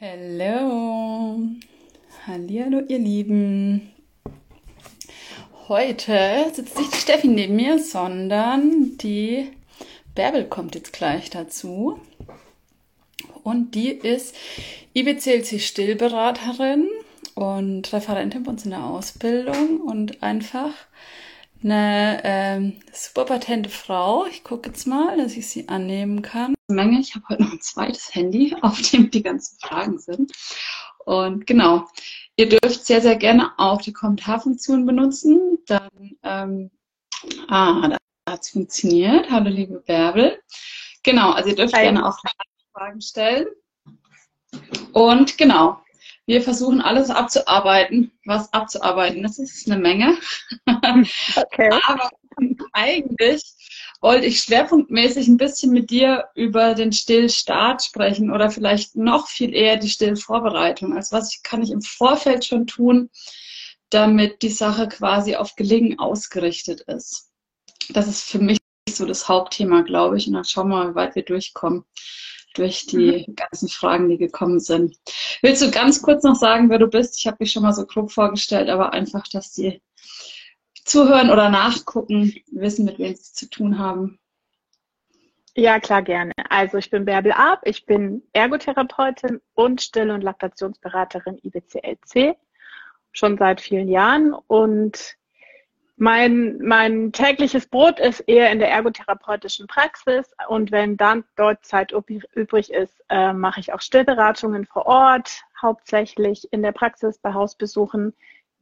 Hallo, hallo ihr Lieben. Heute sitzt nicht die Steffi neben mir, sondern die Bärbel kommt jetzt gleich dazu. Und die ist IBCLC Stillberaterin und Referentin bei uns in der Ausbildung und einfach eine ähm, super patente Frau. Ich gucke jetzt mal, dass ich sie annehmen kann. Menge. Ich habe heute noch ein zweites Handy, auf dem die ganzen Fragen sind. Und genau, ihr dürft sehr, sehr gerne auch die Kommentarfunktion benutzen. Dann, ähm, ah, da hat es funktioniert. Hallo, liebe Bärbel. Genau, also ihr dürft Hi. gerne auch Fragen stellen. Und genau, wir versuchen alles abzuarbeiten, was abzuarbeiten. Das ist eine Menge. Okay. Aber eigentlich wollte ich schwerpunktmäßig ein bisschen mit dir über den Stillstart sprechen oder vielleicht noch viel eher die Stillvorbereitung. Also was kann ich im Vorfeld schon tun, damit die Sache quasi auf Gelingen ausgerichtet ist. Das ist für mich so das Hauptthema, glaube ich. Und dann schauen wir mal, wie weit wir durchkommen durch die mhm. ganzen Fragen, die gekommen sind. Willst du ganz kurz noch sagen, wer du bist? Ich habe mich schon mal so grob vorgestellt, aber einfach, dass die zuhören oder nachgucken, wissen, mit wem sie zu tun haben. Ja, klar, gerne. Also ich bin Bärbel Ab, ich bin Ergotherapeutin und Still- und Laktationsberaterin IBCLC schon seit vielen Jahren und mein, mein tägliches Brot ist eher in der ergotherapeutischen Praxis und wenn dann dort Zeit übrig ist, äh, mache ich auch Stillberatungen vor Ort, hauptsächlich in der Praxis bei Hausbesuchen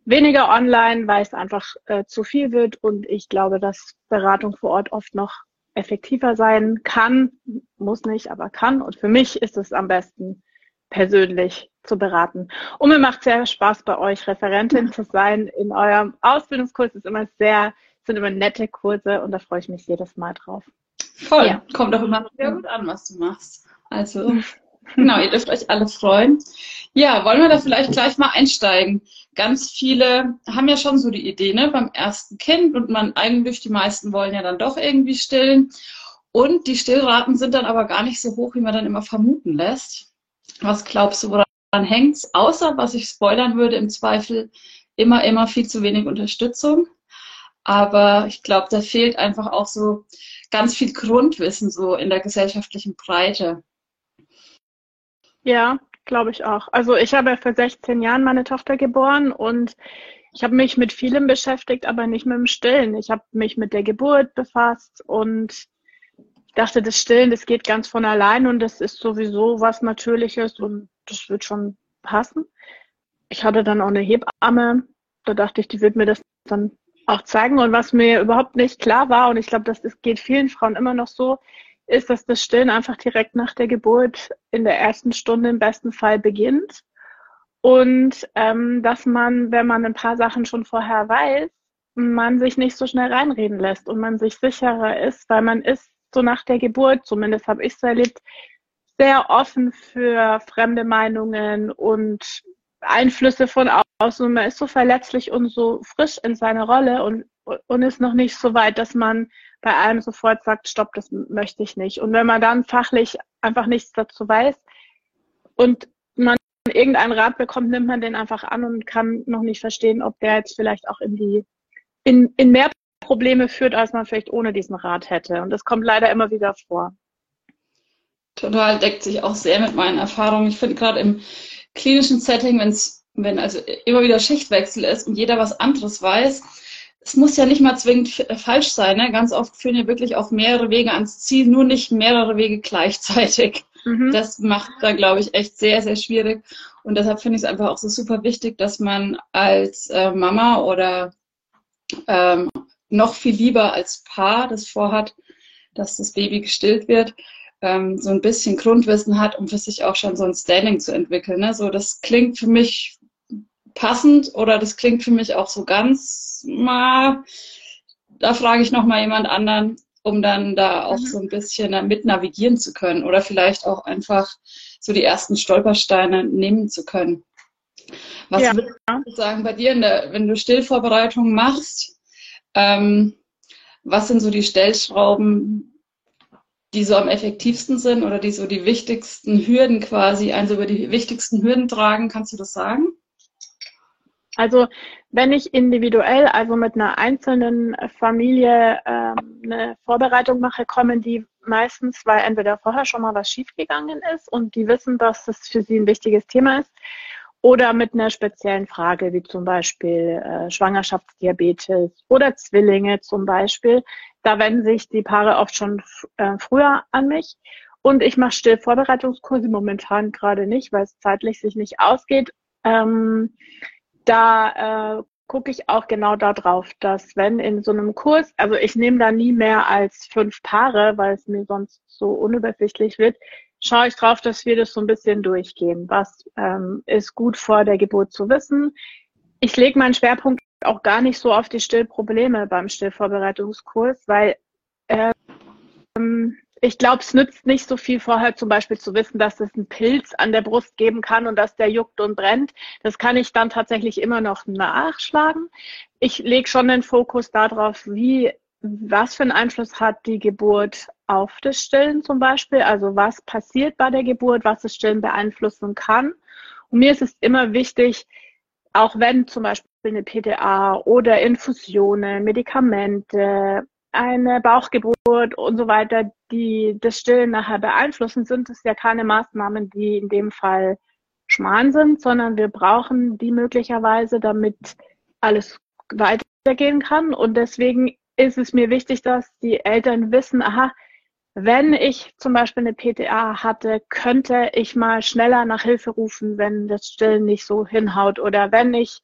weniger online, weil es einfach äh, zu viel wird und ich glaube, dass Beratung vor Ort oft noch effektiver sein kann, muss nicht, aber kann. Und für mich ist es am besten persönlich zu beraten. Und mir macht sehr Spaß bei euch, Referentin zu sein. In eurem Ausbildungskurs ist immer sehr, sind immer nette Kurse und da freue ich mich jedes Mal drauf. Voll, ja. kommt doch immer sehr gut an, was du machst. Also Genau, ihr dürft euch alle freuen. Ja, wollen wir da vielleicht gleich mal einsteigen? Ganz viele haben ja schon so die Idee, ne, beim ersten Kind und man eigentlich, die meisten wollen ja dann doch irgendwie stillen. Und die Stillraten sind dann aber gar nicht so hoch, wie man dann immer vermuten lässt. Was glaubst du, woran hängt's? Außer, was ich spoilern würde, im Zweifel immer, immer viel zu wenig Unterstützung. Aber ich glaube, da fehlt einfach auch so ganz viel Grundwissen so in der gesellschaftlichen Breite. Ja, glaube ich auch. Also ich habe vor 16 Jahren meine Tochter geboren und ich habe mich mit vielem beschäftigt, aber nicht mit dem Stillen. Ich habe mich mit der Geburt befasst und dachte, das Stillen, das geht ganz von allein und das ist sowieso was Natürliches und das wird schon passen. Ich hatte dann auch eine Hebamme, da dachte ich, die wird mir das dann auch zeigen. Und was mir überhaupt nicht klar war, und ich glaube, das, das geht vielen Frauen immer noch so, ist, dass das Stillen einfach direkt nach der Geburt in der ersten Stunde im besten Fall beginnt. Und ähm, dass man, wenn man ein paar Sachen schon vorher weiß, man sich nicht so schnell reinreden lässt und man sich sicherer ist, weil man ist so nach der Geburt, zumindest habe ich es erlebt, sehr offen für fremde Meinungen und Einflüsse von außen. Man ist so verletzlich und so frisch in seiner Rolle und, und ist noch nicht so weit, dass man bei allem sofort sagt, stopp, das möchte ich nicht. Und wenn man dann fachlich einfach nichts dazu weiß und man irgendeinen Rat bekommt, nimmt man den einfach an und kann noch nicht verstehen, ob der jetzt vielleicht auch in die, in, in mehr Probleme führt, als man vielleicht ohne diesen Rat hätte. Und das kommt leider immer wieder vor. Total deckt sich auch sehr mit meinen Erfahrungen. Ich finde gerade im klinischen Setting, wenn's, wenn also immer wieder Schichtwechsel ist und jeder was anderes weiß, es muss ja nicht mal zwingend äh, falsch sein. Ne? Ganz oft führen ja wirklich auch mehrere Wege ans Ziel, nur nicht mehrere Wege gleichzeitig. Mhm. Das macht da, glaube ich, echt sehr, sehr schwierig. Und deshalb finde ich es einfach auch so super wichtig, dass man als äh, Mama oder ähm, noch viel lieber als Paar das vorhat, dass das Baby gestillt wird, ähm, so ein bisschen Grundwissen hat, um für sich auch schon so ein Standing zu entwickeln. Ne? So, das klingt für mich passend oder das klingt für mich auch so ganz, ma, da frage ich nochmal jemand anderen, um dann da auch mhm. so ein bisschen mit navigieren zu können oder vielleicht auch einfach so die ersten Stolpersteine nehmen zu können. Was ja. würde ich sagen bei dir, der, wenn du Stillvorbereitungen machst, ähm, was sind so die Stellschrauben, die so am effektivsten sind oder die so die wichtigsten Hürden quasi, also über die wichtigsten Hürden tragen? Kannst du das sagen? Also wenn ich individuell, also mit einer einzelnen Familie ähm, eine Vorbereitung mache, kommen die meistens, weil entweder vorher schon mal was schiefgegangen ist und die wissen, dass das für sie ein wichtiges Thema ist, oder mit einer speziellen Frage, wie zum Beispiel äh, Schwangerschaftsdiabetes oder Zwillinge zum Beispiel. Da wenden sich die Paare oft schon äh, früher an mich. Und ich mache Stillvorbereitungskurse momentan gerade nicht, weil es zeitlich sich nicht ausgeht. Ähm, da äh, gucke ich auch genau darauf, dass wenn in so einem Kurs, also ich nehme da nie mehr als fünf Paare, weil es mir sonst so unübersichtlich wird, schaue ich drauf, dass wir das so ein bisschen durchgehen. Was ähm, ist gut vor der Geburt zu wissen? Ich lege meinen Schwerpunkt auch gar nicht so auf die Stillprobleme beim Stillvorbereitungskurs, weil ähm, ich glaube, es nützt nicht so viel vorher zum Beispiel zu wissen, dass es einen Pilz an der Brust geben kann und dass der juckt und brennt. Das kann ich dann tatsächlich immer noch nachschlagen. Ich lege schon den Fokus darauf, wie, was für einen Einfluss hat die Geburt auf das Stillen zum Beispiel. Also was passiert bei der Geburt, was das Stillen beeinflussen kann. Und mir ist es immer wichtig, auch wenn zum Beispiel eine PTA oder Infusionen, Medikamente, eine Bauchgeburt und so weiter, die das Stillen nachher beeinflussen, sind es ja keine Maßnahmen, die in dem Fall schmarrn sind, sondern wir brauchen die möglicherweise, damit alles weitergehen kann. Und deswegen ist es mir wichtig, dass die Eltern wissen, aha, wenn ich zum Beispiel eine PTA hatte, könnte ich mal schneller nach Hilfe rufen, wenn das Stillen nicht so hinhaut. Oder wenn ich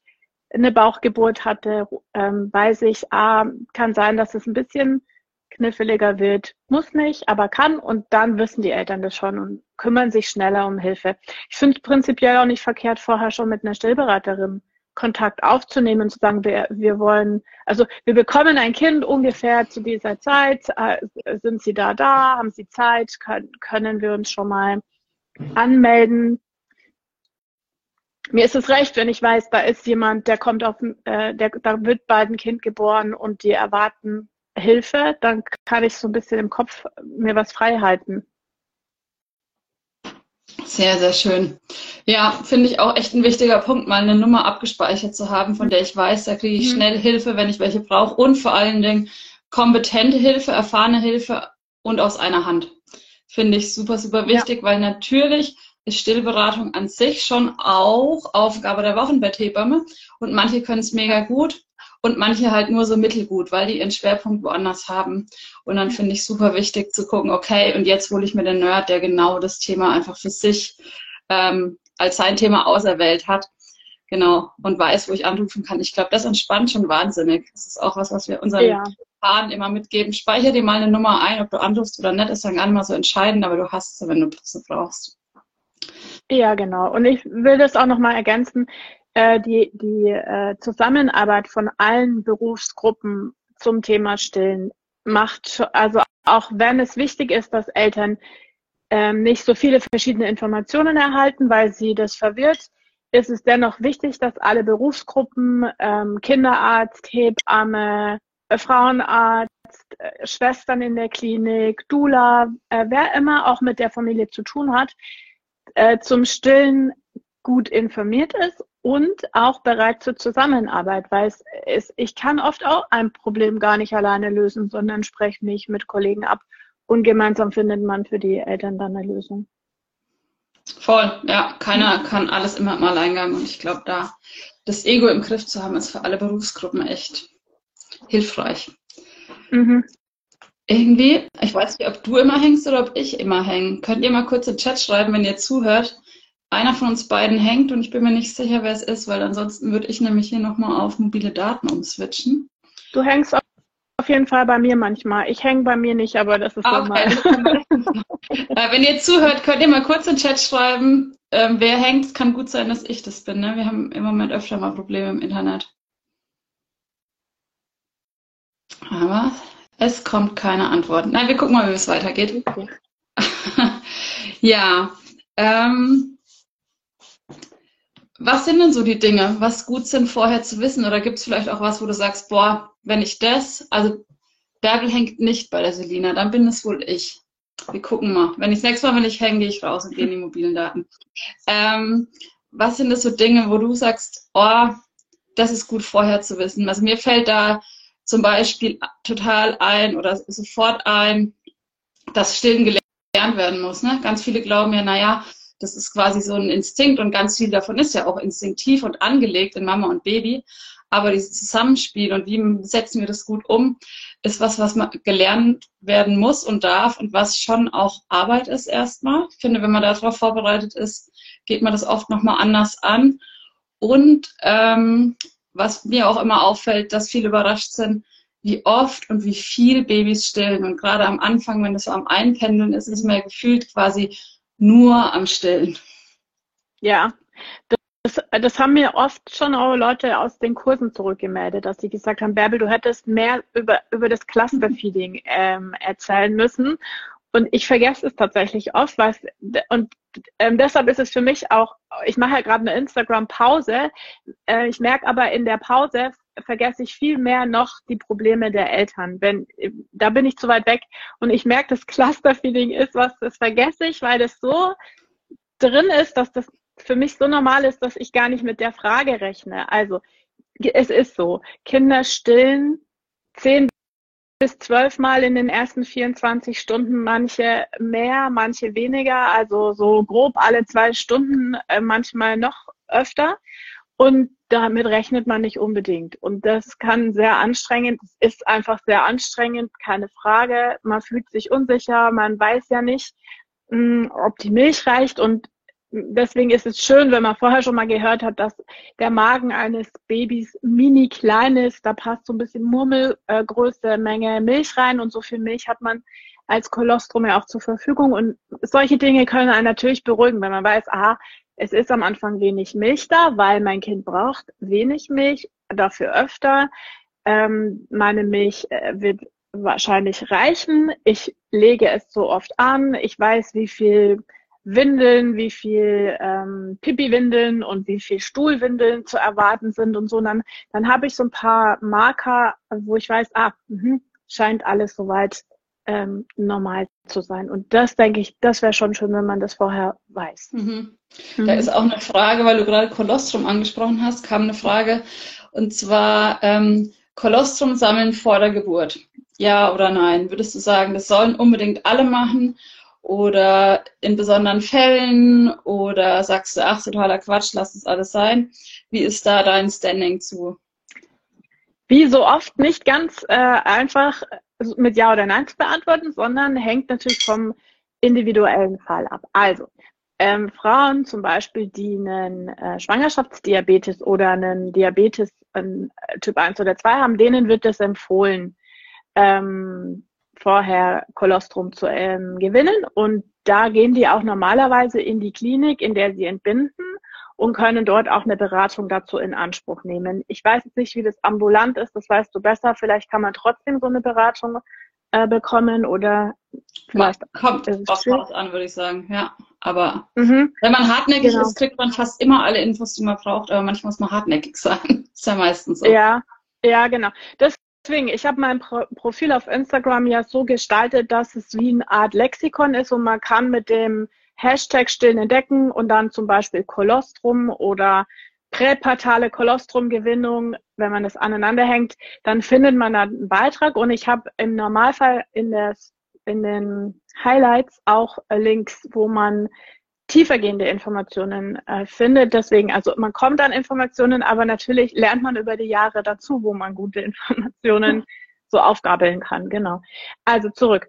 eine Bauchgeburt hatte, ähm, weiß ich, ah, kann sein, dass es ein bisschen kniffliger wird. Muss nicht, aber kann. Und dann wissen die Eltern das schon und kümmern sich schneller um Hilfe. Ich finde es prinzipiell auch nicht verkehrt, vorher schon mit einer Stillberaterin Kontakt aufzunehmen und zu sagen, wir, wir wollen, also wir bekommen ein Kind ungefähr zu dieser Zeit. Äh, sind Sie da da? Haben Sie Zeit? Können, können wir uns schon mal anmelden? mir ist es recht, wenn ich weiß, da ist jemand, der kommt auf, äh, der, da wird bald ein Kind geboren und die erwarten Hilfe, dann kann ich so ein bisschen im Kopf mir was frei halten. Sehr, sehr schön. Ja, finde ich auch echt ein wichtiger Punkt, mal eine Nummer abgespeichert zu haben, von der ich weiß, da kriege ich mhm. schnell Hilfe, wenn ich welche brauche und vor allen Dingen kompetente Hilfe, erfahrene Hilfe und aus einer Hand. Finde ich super, super wichtig, ja. weil natürlich ist Stillberatung an sich schon auch Aufgabe der Wochenbetthebamme. Und manche können es mega gut und manche halt nur so mittelgut, weil die ihren Schwerpunkt woanders haben. Und dann finde ich super wichtig zu gucken, okay, und jetzt hole ich mir den Nerd, der genau das Thema einfach für sich ähm, als sein Thema auserwählt hat. Genau, und weiß, wo ich anrufen kann. Ich glaube, das entspannt schon wahnsinnig. Das ist auch was, was wir unseren ja. Paaren immer mitgeben. Speicher dir mal eine Nummer ein, ob du anrufst oder nicht, ist dann gar nicht mal so entscheidend, aber du hast sie, wenn du sie brauchst. Ja, genau. Und ich will das auch nochmal ergänzen. Äh, die die äh, Zusammenarbeit von allen Berufsgruppen zum Thema Stillen macht, also auch wenn es wichtig ist, dass Eltern ähm, nicht so viele verschiedene Informationen erhalten, weil sie das verwirrt, ist es dennoch wichtig, dass alle Berufsgruppen, ähm, Kinderarzt, Hebamme, äh, Frauenarzt, äh, Schwestern in der Klinik, Dula, äh, wer immer auch mit der Familie zu tun hat, äh, zum Stillen gut informiert ist und auch bereit zur Zusammenarbeit, weil es ist, ich kann oft auch ein Problem gar nicht alleine lösen, sondern spreche mich mit Kollegen ab und gemeinsam findet man für die Eltern dann eine Lösung. Voll, ja, keiner kann alles immer im Alleingang und ich glaube, da das Ego im Griff zu haben, ist für alle Berufsgruppen echt hilfreich. Mhm. Irgendwie, ich weiß nicht, ob du immer hängst oder ob ich immer hänge. Könnt ihr mal kurz im Chat schreiben, wenn ihr zuhört. Einer von uns beiden hängt und ich bin mir nicht sicher, wer es ist, weil ansonsten würde ich nämlich hier nochmal auf mobile Daten umswitchen. Du hängst auf jeden Fall bei mir manchmal. Ich hänge bei mir nicht, aber das ist okay. normal. Wenn ihr zuhört, könnt ihr mal kurz im Chat schreiben, ähm, wer hängt. Es kann gut sein, dass ich das bin. Ne? Wir haben im Moment öfter mal Probleme im Internet. Aber es kommt keine Antwort. Nein, wir gucken mal, wie es weitergeht. Okay. ja. Ähm, was sind denn so die Dinge, was gut sind vorher zu wissen? Oder gibt es vielleicht auch was, wo du sagst, boah, wenn ich das, also Bärbel hängt nicht bei der Selina, dann bin es wohl ich. wir gucken mal. Wenn ich das nächste Mal, wenn ich hänge, gehe ich raus und gehe in die mobilen Daten. Ähm, was sind das so Dinge, wo du sagst, oh, das ist gut vorher zu wissen? Also mir fällt da zum Beispiel total ein oder sofort ein, dass Stillen gelernt werden muss. Ne? Ganz viele glauben ja, naja, das ist quasi so ein Instinkt und ganz viel davon ist ja auch instinktiv und angelegt in Mama und Baby. Aber dieses Zusammenspiel und wie setzen wir das gut um, ist was, was man gelernt werden muss und darf und was schon auch Arbeit ist erstmal. Ich finde, wenn man darauf vorbereitet ist, geht man das oft nochmal anders an. Und ähm, was mir auch immer auffällt, dass viele überrascht sind, wie oft und wie viel Babys stillen. Und gerade am Anfang, wenn das so am Einpendeln ist, ist man ja gefühlt quasi nur am Stillen. Ja, das, das haben mir oft schon auch Leute aus den Kursen zurückgemeldet, dass sie gesagt haben, Bärbel, du hättest mehr über, über das Clusterfeeding ähm, erzählen müssen. Und ich vergesse es tatsächlich oft, weil und ähm, deshalb ist es für mich auch, ich mache ja gerade eine Instagram-Pause. Äh, ich merke aber in der Pause vergesse ich viel mehr noch die Probleme der Eltern. Wenn, da bin ich zu weit weg und ich merke, das Cluster-Feeding ist was, das vergesse ich, weil das so drin ist, dass das für mich so normal ist, dass ich gar nicht mit der Frage rechne. Also es ist so, Kinder stillen zehn bis zwölf Mal in den ersten 24 Stunden, manche mehr, manche weniger, also so grob alle zwei Stunden, äh, manchmal noch öfter. Und damit rechnet man nicht unbedingt. Und das kann sehr anstrengend, ist einfach sehr anstrengend, keine Frage. Man fühlt sich unsicher, man weiß ja nicht, hm, ob die Milch reicht. Und deswegen ist es schön, wenn man vorher schon mal gehört hat, dass der Magen eines Babys mini klein ist. Da passt so ein bisschen Murmelgröße, äh, Menge Milch rein und so viel Milch hat man als Kolostrum ja auch zur Verfügung. Und solche Dinge können einen natürlich beruhigen, wenn man weiß, aha, es ist am Anfang wenig Milch da, weil mein Kind braucht wenig Milch, dafür öfter. Ähm, meine Milch äh, wird wahrscheinlich reichen. Ich lege es so oft an. Ich weiß, wie viel Windeln, wie viel ähm, Pipi-Windeln und wie viel Stuhlwindeln zu erwarten sind und so. Und dann, dann habe ich so ein paar Marker, wo ich weiß, ah, mh, scheint alles soweit ähm, normal zu sein. Und das denke ich, das wäre schon schön, wenn man das vorher weiß. Mhm. Mhm. Da ist auch eine Frage, weil du gerade Kolostrum angesprochen hast, kam eine Frage und zwar ähm, Kolostrum sammeln vor der Geburt. Ja oder nein? Würdest du sagen, das sollen unbedingt alle machen oder in besonderen Fällen oder sagst du, ach, totaler Quatsch, lass es alles sein? Wie ist da dein Standing zu? Wie so oft nicht ganz äh, einfach mit Ja oder Nein zu beantworten, sondern hängt natürlich vom individuellen Fall ab. Also, ähm, Frauen zum Beispiel, die einen äh, Schwangerschaftsdiabetes oder einen Diabetes äh, Typ 1 oder 2 haben, denen wird es empfohlen, ähm, vorher Kolostrum zu ähm, gewinnen. Und da gehen die auch normalerweise in die Klinik, in der sie entbinden und können dort auch eine Beratung dazu in Anspruch nehmen. Ich weiß jetzt nicht, wie das ambulant ist, das weißt du besser. Vielleicht kann man trotzdem so eine Beratung äh, bekommen oder vielleicht kommt auf was an, würde ich sagen. Ja, aber mhm. wenn man hartnäckig genau. ist, kriegt man fast immer alle Infos, die man braucht, aber manchmal muss man hartnäckig sein. ist ja meistens so. Ja, ja, genau. Deswegen, ich habe mein Pro Profil auf Instagram ja so gestaltet, dass es wie eine Art Lexikon ist und man kann mit dem Hashtag stillen entdecken und dann zum Beispiel Kolostrum oder präpartale Kolostrumgewinnung, wenn man das aneinander hängt, dann findet man da einen Beitrag und ich habe im Normalfall in, der, in den Highlights auch Links, wo man tiefergehende Informationen äh, findet. Deswegen, also man kommt an Informationen, aber natürlich lernt man über die Jahre dazu, wo man gute Informationen so aufgabeln kann. Genau. Also zurück.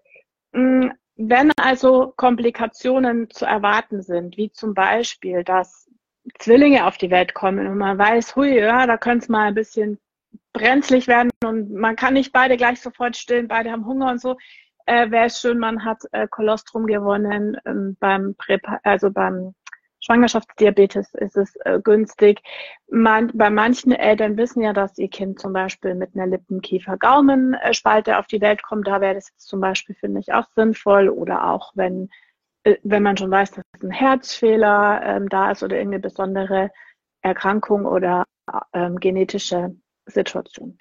Wenn also Komplikationen zu erwarten sind, wie zum Beispiel, dass Zwillinge auf die Welt kommen und man weiß, hui, ja, da könnte es mal ein bisschen brenzlig werden und man kann nicht beide gleich sofort stillen, beide haben Hunger und so, äh, wäre es schön, man hat äh, Kolostrum gewonnen ähm, beim Präpa also beim Schwangerschaftsdiabetes ist es äh, günstig. Man, bei manchen Eltern wissen ja, dass ihr Kind zum Beispiel mit einer Lippenkiefer-Gaumenspalte auf die Welt kommt. Da wäre das jetzt zum Beispiel, finde ich, auch sinnvoll. Oder auch, wenn, äh, wenn man schon weiß, dass ein Herzfehler ähm, da ist oder irgendeine besondere Erkrankung oder ähm, genetische Situation.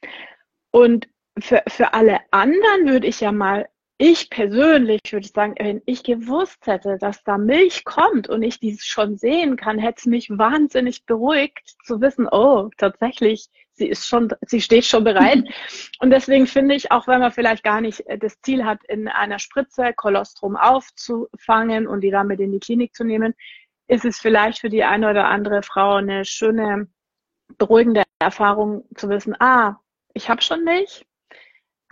Und für, für alle anderen würde ich ja mal ich persönlich würde sagen, wenn ich gewusst hätte, dass da Milch kommt und ich dies schon sehen kann, hätte es mich wahnsinnig beruhigt zu wissen, oh, tatsächlich, sie ist schon, sie steht schon bereit. und deswegen finde ich, auch wenn man vielleicht gar nicht äh, das Ziel hat, in einer Spritze Kolostrum aufzufangen und die damit in die Klinik zu nehmen, ist es vielleicht für die eine oder andere Frau eine schöne, beruhigende Erfahrung zu wissen, ah, ich habe schon Milch,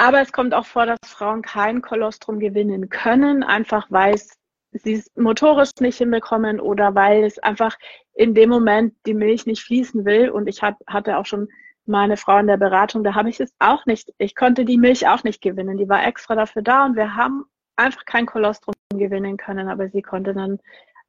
aber es kommt auch vor, dass Frauen kein Kolostrum gewinnen können, einfach weil sie es motorisch nicht hinbekommen oder weil es einfach in dem Moment die Milch nicht fließen will. Und ich hab, hatte auch schon meine Frau in der Beratung, da habe ich es auch nicht, ich konnte die Milch auch nicht gewinnen. Die war extra dafür da und wir haben einfach kein Kolostrum gewinnen können, aber sie konnte dann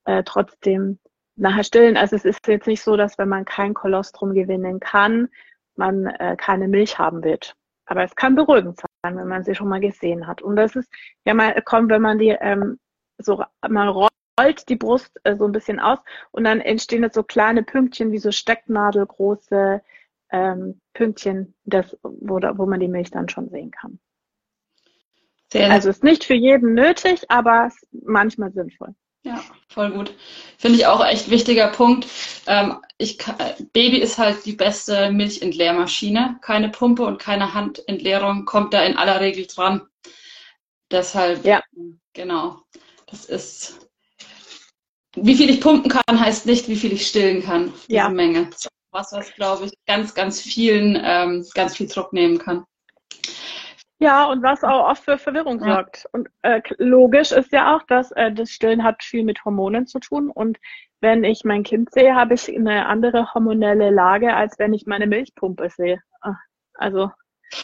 äh, trotzdem nachher stillen. Also es ist jetzt nicht so, dass wenn man kein Kolostrum gewinnen kann, man äh, keine Milch haben wird. Aber es kann beruhigend sein, wenn man sie schon mal gesehen hat. Und das ist ja mal kommt, wenn man die ähm, so man rollt die Brust äh, so ein bisschen aus und dann entstehen jetzt so kleine Pünktchen wie so Stecknadelgroße ähm, Pünktchen, das, wo, wo man die Milch dann schon sehen kann. Sehr also ist nicht für jeden nötig, aber manchmal sinnvoll. Ja, voll gut. Finde ich auch echt wichtiger Punkt. Ähm, ich, Baby ist halt die beste Milchentleermaschine. Keine Pumpe und keine Handentleerung kommt da in aller Regel dran. Deshalb, ja. genau. Das ist, wie viel ich pumpen kann, heißt nicht, wie viel ich stillen kann. Diese ja. Menge. Was, was glaube ich, ganz, ganz vielen, ähm, ganz viel Druck nehmen kann. Ja, und was auch oft für Verwirrung ja. sorgt. Und äh, logisch ist ja auch, dass äh, das Stillen hat viel mit Hormonen zu tun. Und wenn ich mein Kind sehe, habe ich eine andere hormonelle Lage, als wenn ich meine Milchpumpe sehe. Ah, also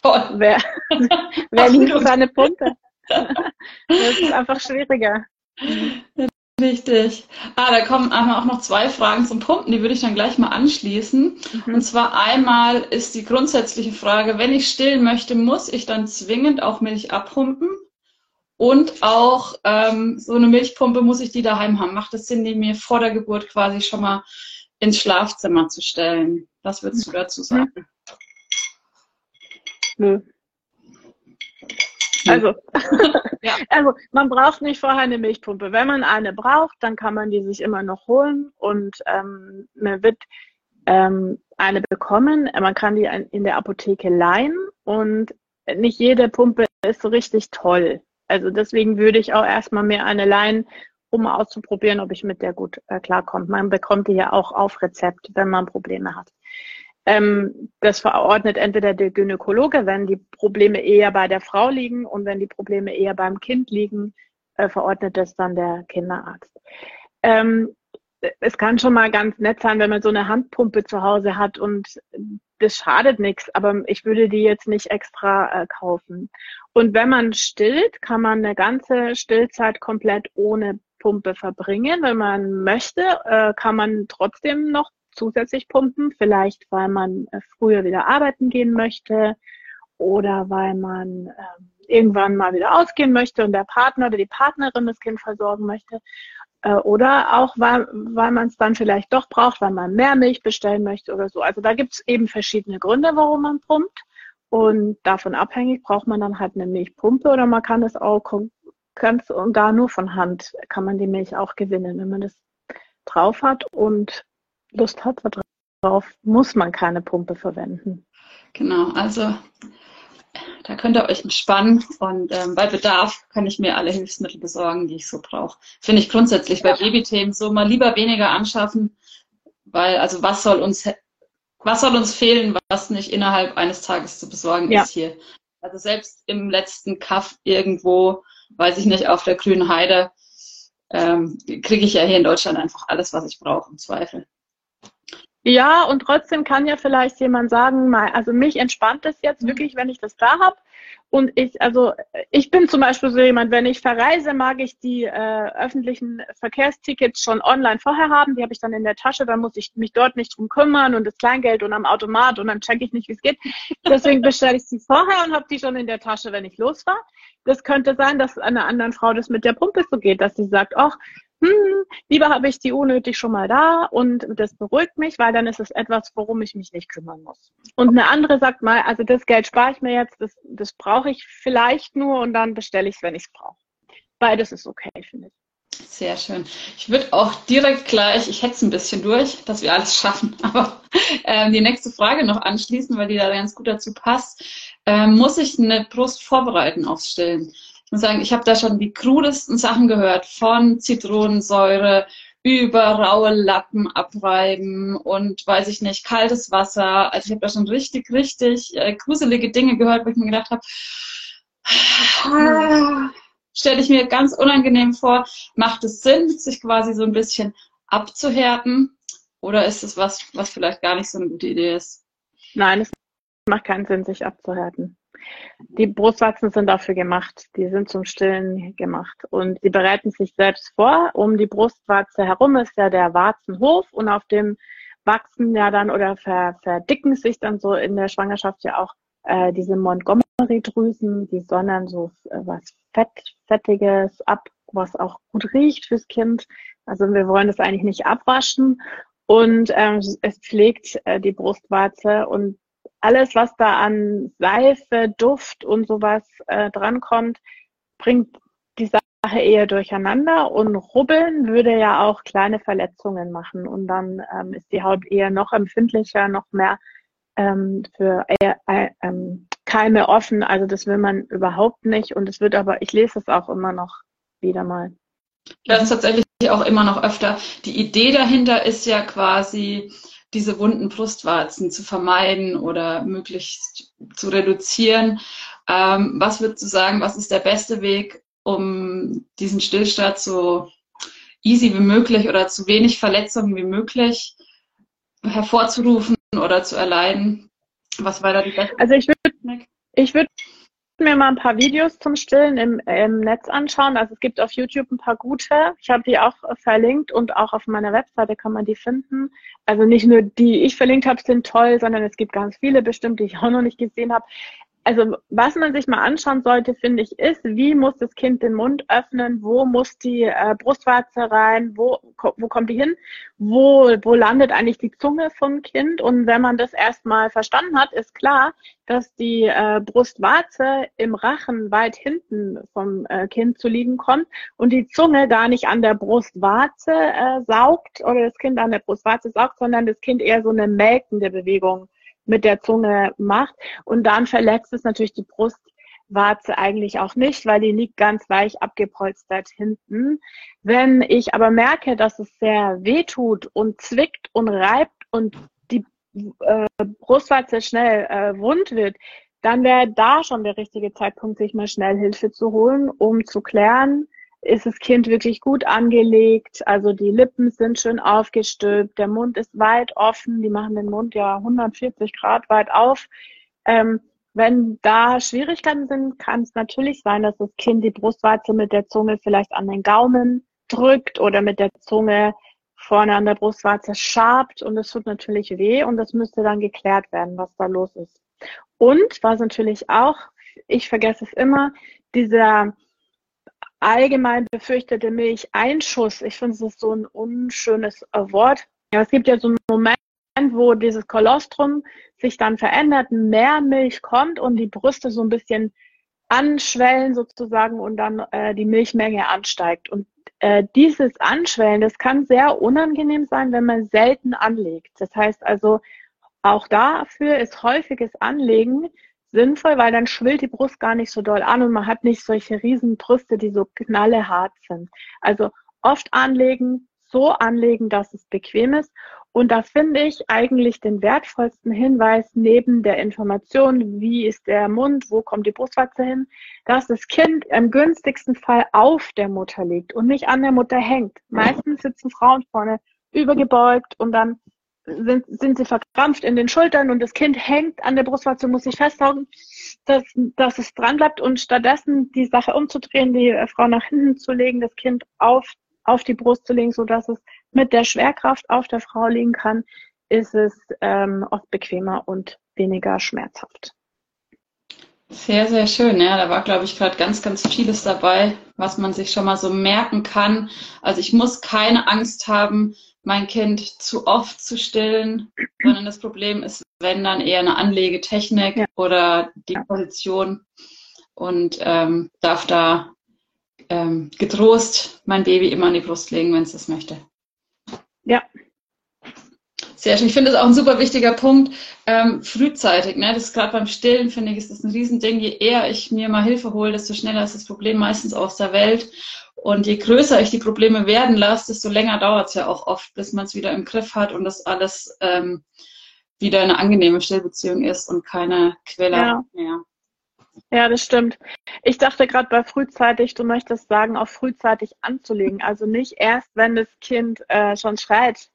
Voll. wer, wer liebt seine Pumpe? das ist einfach schwieriger. Richtig. Ah, da kommen auch noch zwei Fragen zum Pumpen, die würde ich dann gleich mal anschließen. Mhm. Und zwar einmal ist die grundsätzliche Frage, wenn ich stillen möchte, muss ich dann zwingend auch Milch abpumpen? Und auch ähm, so eine Milchpumpe, muss ich die daheim haben? Macht es Sinn, die mir vor der Geburt quasi schon mal ins Schlafzimmer zu stellen? Was würdest du dazu sagen? Nö. Also, ja. also man braucht nicht vorher eine Milchpumpe. Wenn man eine braucht, dann kann man die sich immer noch holen und ähm, man wird ähm, eine bekommen. Man kann die in der Apotheke leihen und nicht jede Pumpe ist so richtig toll. Also deswegen würde ich auch erstmal mir eine leihen, um auszuprobieren, ob ich mit der gut äh, klarkomme. Man bekommt die ja auch auf Rezept, wenn man Probleme hat. Ähm, das verordnet entweder der Gynäkologe, wenn die Probleme eher bei der Frau liegen und wenn die Probleme eher beim Kind liegen, äh, verordnet das dann der Kinderarzt. Ähm, es kann schon mal ganz nett sein, wenn man so eine Handpumpe zu Hause hat und das schadet nichts, aber ich würde die jetzt nicht extra äh, kaufen. Und wenn man stillt, kann man eine ganze Stillzeit komplett ohne Pumpe verbringen. Wenn man möchte, äh, kann man trotzdem noch zusätzlich pumpen, vielleicht weil man äh, früher wieder arbeiten gehen möchte oder weil man äh, irgendwann mal wieder ausgehen möchte und der Partner oder die Partnerin das Kind versorgen möchte. Äh, oder auch, weil, weil man es dann vielleicht doch braucht, weil man mehr Milch bestellen möchte oder so. Also da gibt es eben verschiedene Gründe, warum man pumpt. Und davon abhängig braucht man dann halt eine Milchpumpe oder man kann es auch ganz und gar nur von Hand, kann man die Milch auch gewinnen, wenn man das drauf hat. Und Lust hat darauf, muss man keine Pumpe verwenden. Genau, also da könnt ihr euch entspannen und ähm, bei Bedarf kann ich mir alle Hilfsmittel besorgen, die ich so brauche. Finde ich grundsätzlich bei Babythemen so mal lieber weniger anschaffen, weil also was soll uns was soll uns fehlen, was nicht innerhalb eines Tages zu besorgen ja. ist hier. Also selbst im letzten Kaff irgendwo, weiß ich nicht, auf der grünen Heide, ähm, kriege ich ja hier in Deutschland einfach alles, was ich brauche, im Zweifel. Ja, und trotzdem kann ja vielleicht jemand sagen, mal, also mich entspannt es jetzt wirklich, wenn ich das da habe. Und ich, also ich bin zum Beispiel so jemand, wenn ich verreise, mag ich die äh, öffentlichen Verkehrstickets schon online vorher haben. Die habe ich dann in der Tasche, dann muss ich mich dort nicht drum kümmern und das Kleingeld und am Automat und dann checke ich nicht, wie es geht. Deswegen bestelle ich sie vorher und habe die schon in der Tasche, wenn ich losfahre. Das könnte sein, dass einer anderen Frau das mit der Pumpe so geht, dass sie sagt, ach, hm, lieber habe ich die unnötig schon mal da und das beruhigt mich, weil dann ist es etwas, worum ich mich nicht kümmern muss. Und eine andere sagt mal, also das Geld spare ich mir jetzt, das, das brauche ich vielleicht nur und dann bestelle ich es, wenn ich es brauche. Beides ist okay, finde ich. Sehr schön. Ich würde auch direkt gleich, ich hetze ein bisschen durch, dass wir alles schaffen, aber äh, die nächste Frage noch anschließen, weil die da ganz gut dazu passt. Äh, muss ich eine Brust vorbereiten aufs Stillen? Ich muss sagen, ich habe da schon die krudesten Sachen gehört, von Zitronensäure über raue Lappen abreiben und weiß ich nicht, kaltes Wasser. Also ich habe da schon richtig, richtig äh, gruselige Dinge gehört, wo ich mir gedacht habe, ah, stelle ich mir ganz unangenehm vor. Macht es Sinn, sich quasi so ein bisschen abzuhärten? Oder ist es was, was vielleicht gar nicht so eine gute Idee ist? Nein, es macht keinen Sinn, sich abzuhärten. Die Brustwarzen sind dafür gemacht. Die sind zum Stillen gemacht. Und sie bereiten sich selbst vor. Um die Brustwarze herum ist ja der Warzenhof und auf dem wachsen ja dann oder ver, verdicken sich dann so in der Schwangerschaft ja auch äh, diese Montgomery-Drüsen, die sondern so äh, was Fett, Fettiges ab, was auch gut riecht fürs Kind. Also wir wollen das eigentlich nicht abwaschen. Und ähm, es pflegt äh, die Brustwarze und alles, was da an Seife, Duft und sowas äh, drankommt, bringt die Sache eher durcheinander und rubbeln würde ja auch kleine Verletzungen machen und dann ähm, ist die Haut eher noch empfindlicher, noch mehr ähm, für äh, äh, ähm, Keime offen. Also das will man überhaupt nicht. Und es wird aber, ich lese es auch immer noch wieder mal. Das ist tatsächlich auch immer noch öfter. Die Idee dahinter ist ja quasi, diese wunden Brustwarzen zu vermeiden oder möglichst zu reduzieren. Ähm, was würdest du sagen, was ist der beste Weg, um diesen Stillstand so easy wie möglich oder zu wenig Verletzungen wie möglich hervorzurufen oder zu erleiden? Was war da die beste? Also ich würde ich würde mir mal ein paar Videos zum Stillen im, im Netz anschauen. Also es gibt auf YouTube ein paar gute. Ich habe die auch verlinkt und auch auf meiner Webseite kann man die finden. Also nicht nur die ich verlinkt habe, sind toll, sondern es gibt ganz viele bestimmt, die ich auch noch nicht gesehen habe also was man sich mal anschauen sollte, finde ich, ist, wie muss das Kind den Mund öffnen, wo muss die äh, Brustwarze rein, wo, wo kommt die hin, wo, wo landet eigentlich die Zunge vom Kind. Und wenn man das erstmal verstanden hat, ist klar, dass die äh, Brustwarze im Rachen weit hinten vom äh, Kind zu liegen kommt und die Zunge gar nicht an der Brustwarze äh, saugt oder das Kind an der Brustwarze saugt, sondern das Kind eher so eine melkende Bewegung mit der Zunge macht. Und dann verletzt es natürlich die Brustwarze eigentlich auch nicht, weil die liegt ganz weich abgepolstert hinten. Wenn ich aber merke, dass es sehr weh tut und zwickt und reibt und die äh, Brustwarze schnell äh, wund wird, dann wäre da schon der richtige Zeitpunkt, sich mal schnell Hilfe zu holen, um zu klären, ist das Kind wirklich gut angelegt. Also die Lippen sind schön aufgestülpt, der Mund ist weit offen, die machen den Mund ja 140 Grad weit auf. Ähm, wenn da Schwierigkeiten sind, kann es natürlich sein, dass das Kind die Brustwarze mit der Zunge vielleicht an den Gaumen drückt oder mit der Zunge vorne an der Brustwarze schabt und es tut natürlich weh und das müsste dann geklärt werden, was da los ist. Und was natürlich auch, ich vergesse es immer, dieser allgemein befürchtete Milcheinschuss. Ich finde, es ist so ein unschönes Wort. Ja, es gibt ja so einen Moment, wo dieses Kolostrum sich dann verändert, mehr Milch kommt und die Brüste so ein bisschen anschwellen sozusagen und dann äh, die Milchmenge ansteigt. Und äh, dieses Anschwellen, das kann sehr unangenehm sein, wenn man selten anlegt. Das heißt also, auch dafür ist häufiges Anlegen sinnvoll, weil dann schwillt die Brust gar nicht so doll an und man hat nicht solche riesen Brüste, die so knallehart sind. Also oft anlegen, so anlegen, dass es bequem ist. Und da finde ich eigentlich den wertvollsten Hinweis neben der Information, wie ist der Mund, wo kommt die Brustwarze hin, dass das Kind im günstigsten Fall auf der Mutter liegt und nicht an der Mutter hängt. Meistens sitzen Frauen vorne übergebeugt und dann sind, sind sie verkrampft in den Schultern und das Kind hängt an der Brustwarze muss sich festhalten, dass, dass es dran bleibt und stattdessen die Sache umzudrehen, die Frau nach hinten zu legen, das Kind auf, auf die Brust zu legen, so dass es mit der Schwerkraft auf der Frau liegen kann, ist es ähm, oft bequemer und weniger schmerzhaft. Sehr, sehr schön. Ja, da war, glaube ich, gerade ganz, ganz vieles dabei, was man sich schon mal so merken kann. Also ich muss keine Angst haben, mein Kind zu oft zu stillen, sondern das Problem ist, wenn dann eher eine Anlegetechnik ja. oder die Position und ähm, darf da ähm, getrost mein Baby immer an die Brust legen, wenn es das möchte. Ja, sehr schön. Ich finde das auch ein super wichtiger Punkt. Ähm, frühzeitig, ne? Das ist gerade beim Stillen, finde ich, ist das ein Riesending. Je eher ich mir mal Hilfe hole, desto schneller ist das Problem meistens aus der Welt. Und je größer ich die Probleme werden lasse, desto länger dauert es ja auch oft, bis man es wieder im Griff hat und das alles ähm, wieder eine angenehme Stillbeziehung ist und keine Quälerei ja. mehr. Ja, das stimmt. Ich dachte gerade bei frühzeitig, du möchtest sagen, auch frühzeitig anzulegen. Also nicht erst, wenn das Kind äh, schon schreit,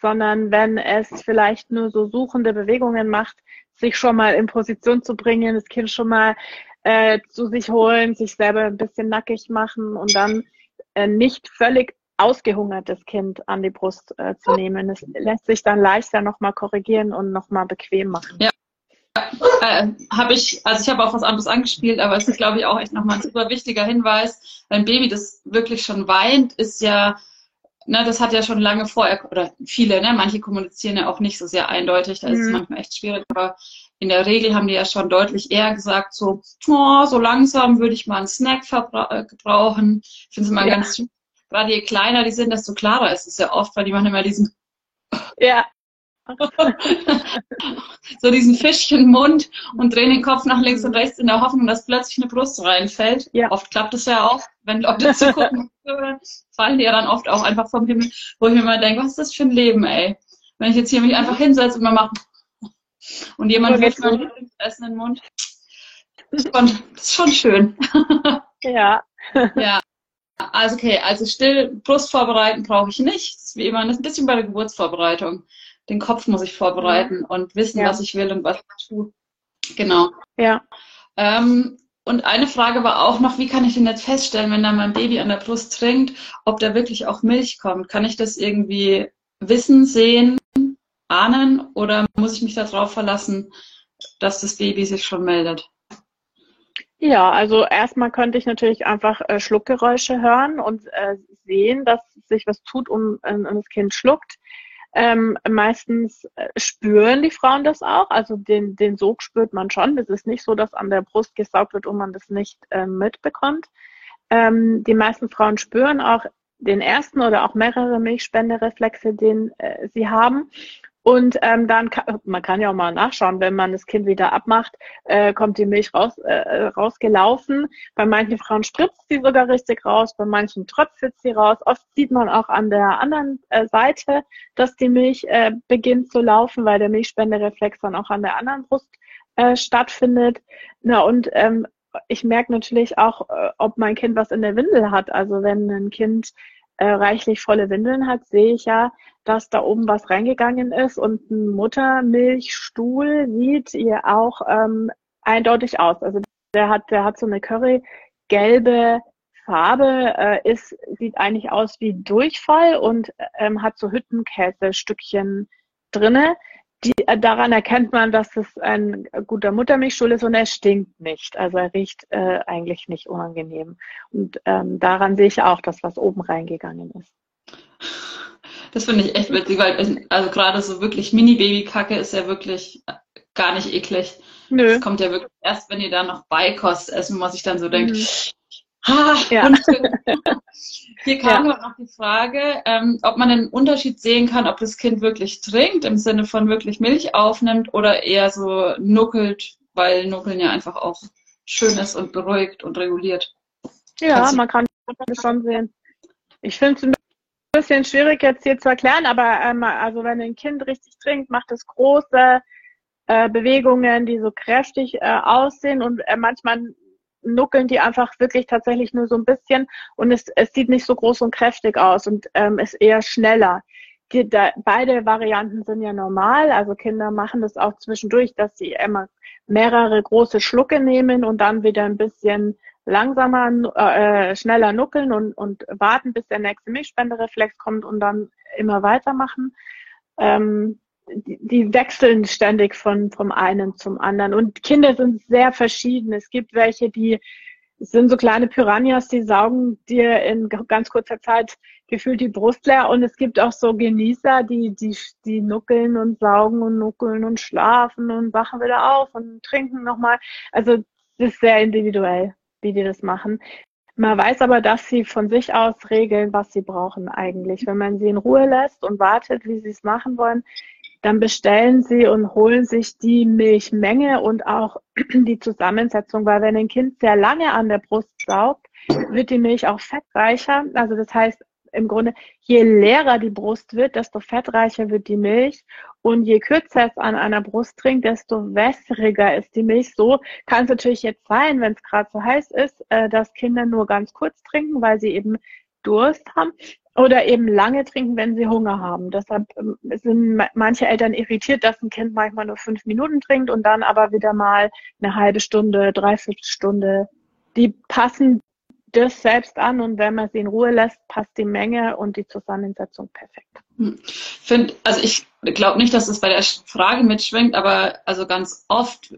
sondern wenn es vielleicht nur so suchende Bewegungen macht, sich schon mal in Position zu bringen, das Kind schon mal äh, zu sich holen, sich selber ein bisschen nackig machen und dann äh, nicht völlig ausgehungertes Kind an die Brust äh, zu nehmen. Es lässt sich dann leichter nochmal korrigieren und nochmal bequem machen. Ja. Äh, habe ich, also ich habe auch was anderes angespielt, aber es ist, glaube ich, auch echt nochmal ein super wichtiger Hinweis. Ein Baby, das wirklich schon weint, ist ja ne, das hat ja schon lange vorher, oder viele, ne, manche kommunizieren ja auch nicht so sehr eindeutig, da ist es mhm. manchmal echt schwierig, aber in der Regel haben die ja schon deutlich eher gesagt, so, oh, so langsam würde ich mal einen Snack äh, gebrauchen. Ich finde es immer ja. ganz, gerade je kleiner die sind, desto klarer ist es ja oft, weil die machen immer diesen, ja. so diesen Fischchenmund und drehen den Kopf nach links und rechts in der Hoffnung, dass plötzlich eine Brust reinfällt. Ja. Oft klappt es ja auch, wenn Leute zugucken, fallen die ja dann oft auch einfach vom Himmel, wo ich mir mal denke, was ist das für ein Leben, ey? Wenn ich jetzt hier mich einfach hinsetze und mal mache und jemand wirft mir ein Essen in den Mund. Das ist schon, das ist schon schön. Ja. Ja. Also okay, also still Brust vorbereiten brauche ich nicht. Das ist wie immer, das ist ein bisschen bei der Geburtsvorbereitung den Kopf muss ich vorbereiten und wissen, ja. was ich will und was ich tue. Genau. Ja. Ähm, und eine Frage war auch noch, wie kann ich denn jetzt feststellen, wenn da mein Baby an der Brust trinkt, ob da wirklich auch Milch kommt? Kann ich das irgendwie wissen, sehen, ahnen oder muss ich mich darauf verlassen, dass das Baby sich schon meldet? Ja, also erstmal könnte ich natürlich einfach äh, Schluckgeräusche hören und äh, sehen, dass sich was tut und, und das Kind schluckt. Ähm, meistens äh, spüren die Frauen das auch, also den, den Sog spürt man schon. Es ist nicht so, dass an der Brust gesaugt wird und man das nicht äh, mitbekommt. Ähm, die meisten Frauen spüren auch den ersten oder auch mehrere Milchspendereflexe, den äh, sie haben. Und ähm, dann kann, man kann ja auch mal nachschauen, wenn man das Kind wieder abmacht, äh, kommt die Milch raus, äh, rausgelaufen. Bei manchen Frauen spritzt sie sogar richtig raus, bei manchen tröpfelt sie raus. Oft sieht man auch an der anderen äh, Seite, dass die Milch äh, beginnt zu laufen, weil der Milchspendereflex dann auch an der anderen Brust äh, stattfindet. Na und ähm, ich merke natürlich auch, äh, ob mein Kind was in der Windel hat. Also wenn ein Kind äh, reichlich volle Windeln hat, sehe ich ja, dass da oben was reingegangen ist und ein Muttermilchstuhl sieht ihr auch ähm, eindeutig aus. Also der hat, der hat so eine currygelbe Farbe, äh, ist, sieht eigentlich aus wie Durchfall und ähm, hat so Hüttenkäsestückchen drinne. Die, äh, daran erkennt man, dass es ein guter Muttermilchstuhl ist und er stinkt nicht. Also er riecht äh, eigentlich nicht unangenehm. Und ähm, daran sehe ich auch, dass was oben reingegangen ist. Das finde ich echt witzig, weil also gerade so wirklich Mini-Baby-Kacke ist ja wirklich gar nicht eklig. Nö. Das kommt ja wirklich erst, wenn ihr da noch Beikost essen, muss ich dann so denken, mhm. Ha, ja. hier kam ja. noch die Frage, ähm, ob man einen Unterschied sehen kann, ob das Kind wirklich trinkt, im Sinne von wirklich Milch aufnimmt oder eher so nuckelt, weil Nuckeln ja einfach auch schön ist und beruhigt und reguliert. Ja, man kann das schon sehen. Ich finde es ein bisschen schwierig jetzt hier zu erklären, aber ähm, also wenn ein Kind richtig trinkt, macht es große äh, Bewegungen, die so kräftig äh, aussehen und äh, manchmal nuckeln die einfach wirklich tatsächlich nur so ein bisschen und es, es sieht nicht so groß und kräftig aus und ähm, ist eher schneller. Die, da, beide Varianten sind ja normal, also Kinder machen das auch zwischendurch, dass sie immer mehrere große Schlucke nehmen und dann wieder ein bisschen langsamer, äh, schneller nuckeln und, und warten, bis der nächste Milchspendereflex kommt und dann immer weitermachen. Ähm, die, wechseln ständig von vom einen zum anderen. Und Kinder sind sehr verschieden. Es gibt welche, die sind so kleine Piranhas, die saugen dir in ganz kurzer Zeit gefühlt die Brust leer. Und es gibt auch so Genießer, die, die, die nuckeln und saugen und nuckeln und schlafen und wachen wieder auf und trinken nochmal. Also das ist sehr individuell, wie die das machen. Man weiß aber, dass sie von sich aus regeln, was sie brauchen eigentlich. Wenn man sie in Ruhe lässt und wartet, wie sie es machen wollen, dann bestellen sie und holen sich die Milchmenge und auch die Zusammensetzung, weil wenn ein Kind sehr lange an der Brust saugt, wird die Milch auch fettreicher. Also das heißt im Grunde, je leerer die Brust wird, desto fettreicher wird die Milch und je kürzer es an einer Brust trinkt, desto wässriger ist die Milch. So kann es natürlich jetzt sein, wenn es gerade so heiß ist, äh, dass Kinder nur ganz kurz trinken, weil sie eben Durst haben. Oder eben lange trinken, wenn sie Hunger haben. Deshalb ähm, sind manche Eltern irritiert, dass ein Kind manchmal nur fünf Minuten trinkt und dann aber wieder mal eine halbe Stunde, dreiviertel Stunde. Die passen das selbst an und wenn man sie in Ruhe lässt, passt die Menge und die Zusammensetzung perfekt. Hm. Find, also ich glaube nicht, dass es bei der Frage mitschwingt, aber also ganz oft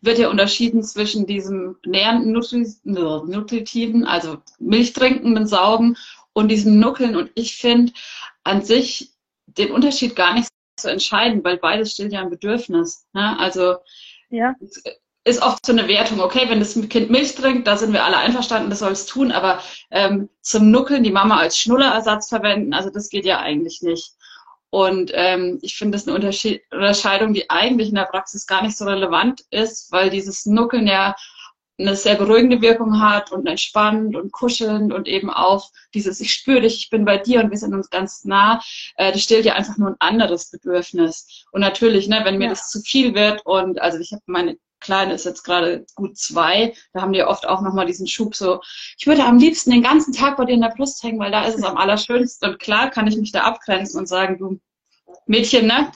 wird ja unterschieden zwischen diesem nährenden, nutritiven, also milchtrinkenden Saugen und diesem Nuckeln. Und ich finde an sich den Unterschied gar nicht so entscheidend, weil beides stillt ja ein Bedürfnis. Ne? Also ja. ist oft so eine Wertung, okay, wenn das Kind Milch trinkt, da sind wir alle einverstanden, das soll es tun, aber ähm, zum Nuckeln die Mama als Schnullerersatz verwenden, also das geht ja eigentlich nicht. Und ähm, ich finde das eine Unterscheidung, die eigentlich in der Praxis gar nicht so relevant ist, weil dieses Nuckeln ja eine sehr beruhigende Wirkung hat und entspannend und kuschelnd und eben auch dieses Ich spüre dich, ich bin bei dir und wir sind uns ganz nah, äh, das stillt ja einfach nur ein anderes Bedürfnis. Und natürlich, ne, wenn mir ja. das zu viel wird und also ich habe meine Kleine ist jetzt gerade gut zwei, da haben die oft auch nochmal diesen Schub so, ich würde am liebsten den ganzen Tag bei dir in der Brust hängen, weil da ist es am allerschönsten und klar kann ich mich da abgrenzen und sagen, du Mädchen, ne,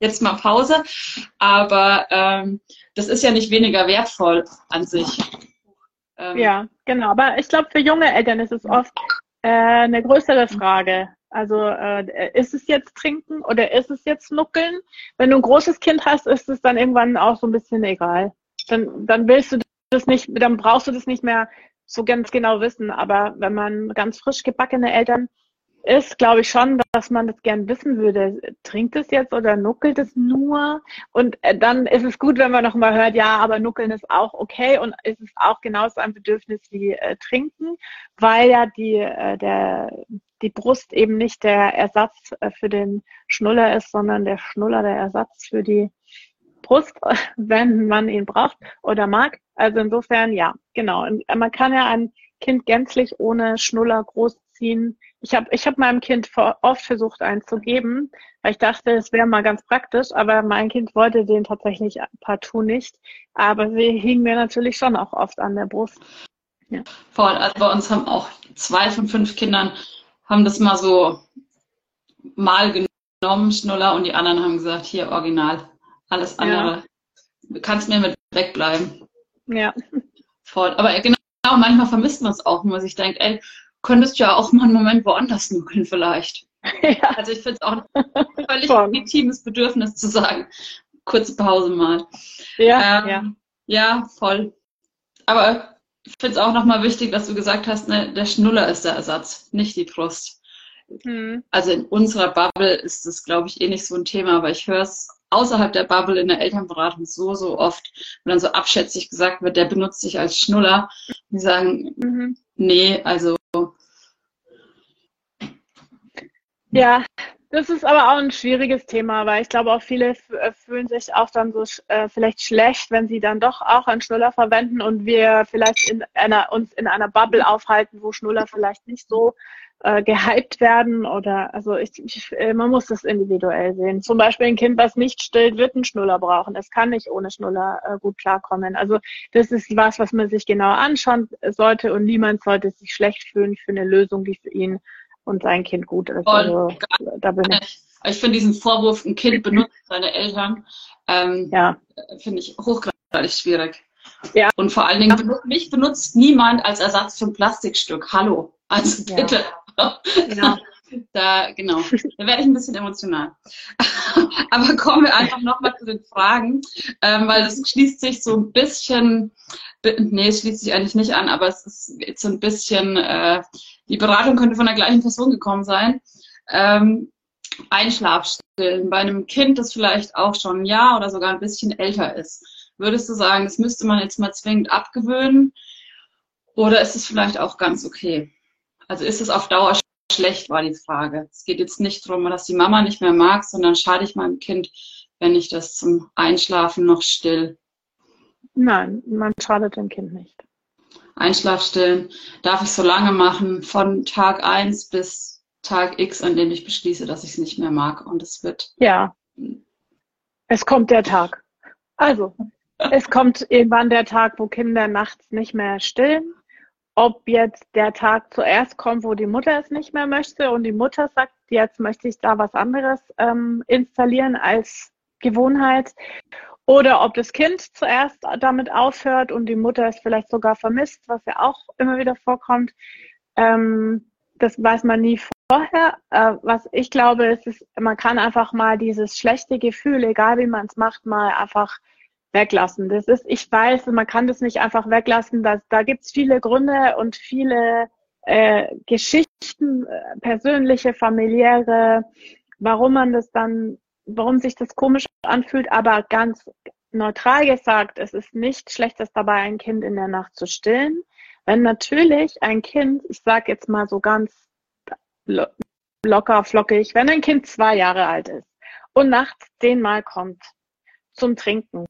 jetzt mal Pause. Aber ähm, das ist ja nicht weniger wertvoll an sich. Ähm, ja, genau. Aber ich glaube, für junge Eltern ist es oft äh, eine größere Frage. Also äh, ist es jetzt trinken oder ist es jetzt nuckeln? Wenn du ein großes Kind hast, ist es dann irgendwann auch so ein bisschen egal. Dann, dann willst du das nicht, dann brauchst du das nicht mehr so ganz genau wissen. Aber wenn man ganz frisch gebackene Eltern ist, glaube ich schon, dass man das gern wissen würde. Trinkt es jetzt oder nuckelt es nur? Und äh, dann ist es gut, wenn man noch mal hört, ja, aber nuckeln ist auch okay und ist es auch genauso ein Bedürfnis wie äh, trinken, weil ja die, äh, der, die Brust eben nicht der Ersatz äh, für den Schnuller ist, sondern der Schnuller der Ersatz für die Brust, wenn man ihn braucht oder mag. Also insofern, ja, genau. Und man kann ja ein Kind gänzlich ohne Schnuller großziehen ich habe ich hab meinem Kind oft versucht einzugeben, weil ich dachte, es wäre mal ganz praktisch, aber mein Kind wollte den tatsächlich partout nicht. Aber sie hingen mir natürlich schon auch oft an der Brust. Ja. Voll, also bei uns haben auch zwei von fünf Kindern haben das mal so mal genommen, Schnuller, und die anderen haben gesagt, hier original, alles andere. Ja. Kannst mir mit wegbleiben. Ja. Voll. Aber genau, manchmal vermisst man es auch, wenn man sich denkt, ey, könntest ja auch mal einen Moment woanders nuckeln vielleicht. Ja. Also ich finde es auch ein völlig legitimes Bedürfnis zu sagen, kurze Pause mal. Ja, ähm, ja. ja, voll. Aber ich finde es auch nochmal wichtig, dass du gesagt hast, ne, der Schnuller ist der Ersatz, nicht die Brust. Hm. Also in unserer Bubble ist das, glaube ich, eh nicht so ein Thema, aber ich höre es außerhalb der Bubble in der Elternberatung so, so oft, wenn dann so abschätzig gesagt wird, der benutzt sich als Schnuller. Die sagen, mhm. nee, also Ja, das ist aber auch ein schwieriges Thema, weil ich glaube auch viele äh, fühlen sich auch dann so äh, vielleicht schlecht, wenn sie dann doch auch einen Schnuller verwenden und wir vielleicht in einer, uns in einer Bubble aufhalten, wo Schnuller vielleicht nicht so äh, gehypt werden oder also ich, ich, äh, man muss das individuell sehen. Zum Beispiel ein Kind, was nicht stillt, wird einen Schnuller brauchen. Es kann nicht ohne Schnuller äh, gut klarkommen. Also das ist was, was man sich genau anschauen sollte und niemand sollte sich schlecht fühlen für eine Lösung, die für ihn und sein Kind gut ist. Also, da bin ich. Ich finde diesen Vorwurf, ein Kind benutzt seine Eltern, ähm, ja. finde ich hochgradig schwierig. Ja. Und vor allen Dingen, ja. mich benutzt niemand als Ersatz für ein Plastikstück. Hallo. Also bitte. Ja. Da, genau. Da werde ich ein bisschen emotional. Aber kommen wir einfach nochmal zu den Fragen, ähm, weil das schließt sich so ein bisschen, nee, es schließt sich eigentlich nicht an, aber es ist so ein bisschen, äh, die Beratung könnte von der gleichen Person gekommen sein. Ähm, Einschlafstillen bei einem Kind, das vielleicht auch schon ein Jahr oder sogar ein bisschen älter ist. Würdest du sagen, das müsste man jetzt mal zwingend abgewöhnen? Oder ist es vielleicht auch ganz okay? Also ist es auf Dauer schlecht, war die Frage. Es geht jetzt nicht darum, dass die Mama nicht mehr mag, sondern schade ich meinem Kind, wenn ich das zum Einschlafen noch still. Nein, man schadet dem Kind nicht. Einschlafstillen darf ich so lange machen, von Tag 1 bis Tag X, an dem ich beschließe, dass ich es nicht mehr mag. Und es wird. Ja. Es kommt der Tag. Also, es kommt irgendwann der Tag, wo Kinder nachts nicht mehr stillen ob jetzt der Tag zuerst kommt, wo die Mutter es nicht mehr möchte und die Mutter sagt, jetzt möchte ich da was anderes ähm, installieren als Gewohnheit, oder ob das Kind zuerst damit aufhört und die Mutter es vielleicht sogar vermisst, was ja auch immer wieder vorkommt. Ähm, das weiß man nie vorher. Äh, was ich glaube, ist, ist, man kann einfach mal dieses schlechte Gefühl, egal wie man es macht, mal einfach weglassen. Das ist, ich weiß, man kann das nicht einfach weglassen. Das, da gibt es viele Gründe und viele äh, Geschichten, äh, persönliche, familiäre, warum man das dann, warum sich das komisch anfühlt, aber ganz neutral gesagt, es ist nicht schlechtes dabei, ein Kind in der Nacht zu stillen. Wenn natürlich ein Kind, ich sage jetzt mal so ganz locker, flockig, wenn ein Kind zwei Jahre alt ist und nachts zehnmal kommt zum Trinken,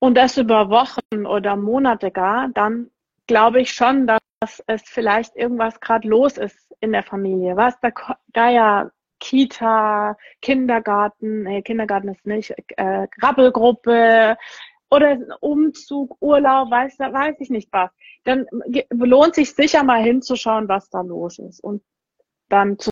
und das über Wochen oder Monate gar, dann glaube ich schon, dass es vielleicht irgendwas gerade los ist in der Familie. Was da, ja Kita, Kindergarten, nee, Kindergarten ist nicht, äh, Krabbelgruppe oder Umzug, Urlaub, weiß, weiß ich nicht was. Dann lohnt sich sicher mal hinzuschauen, was da los ist und dann zu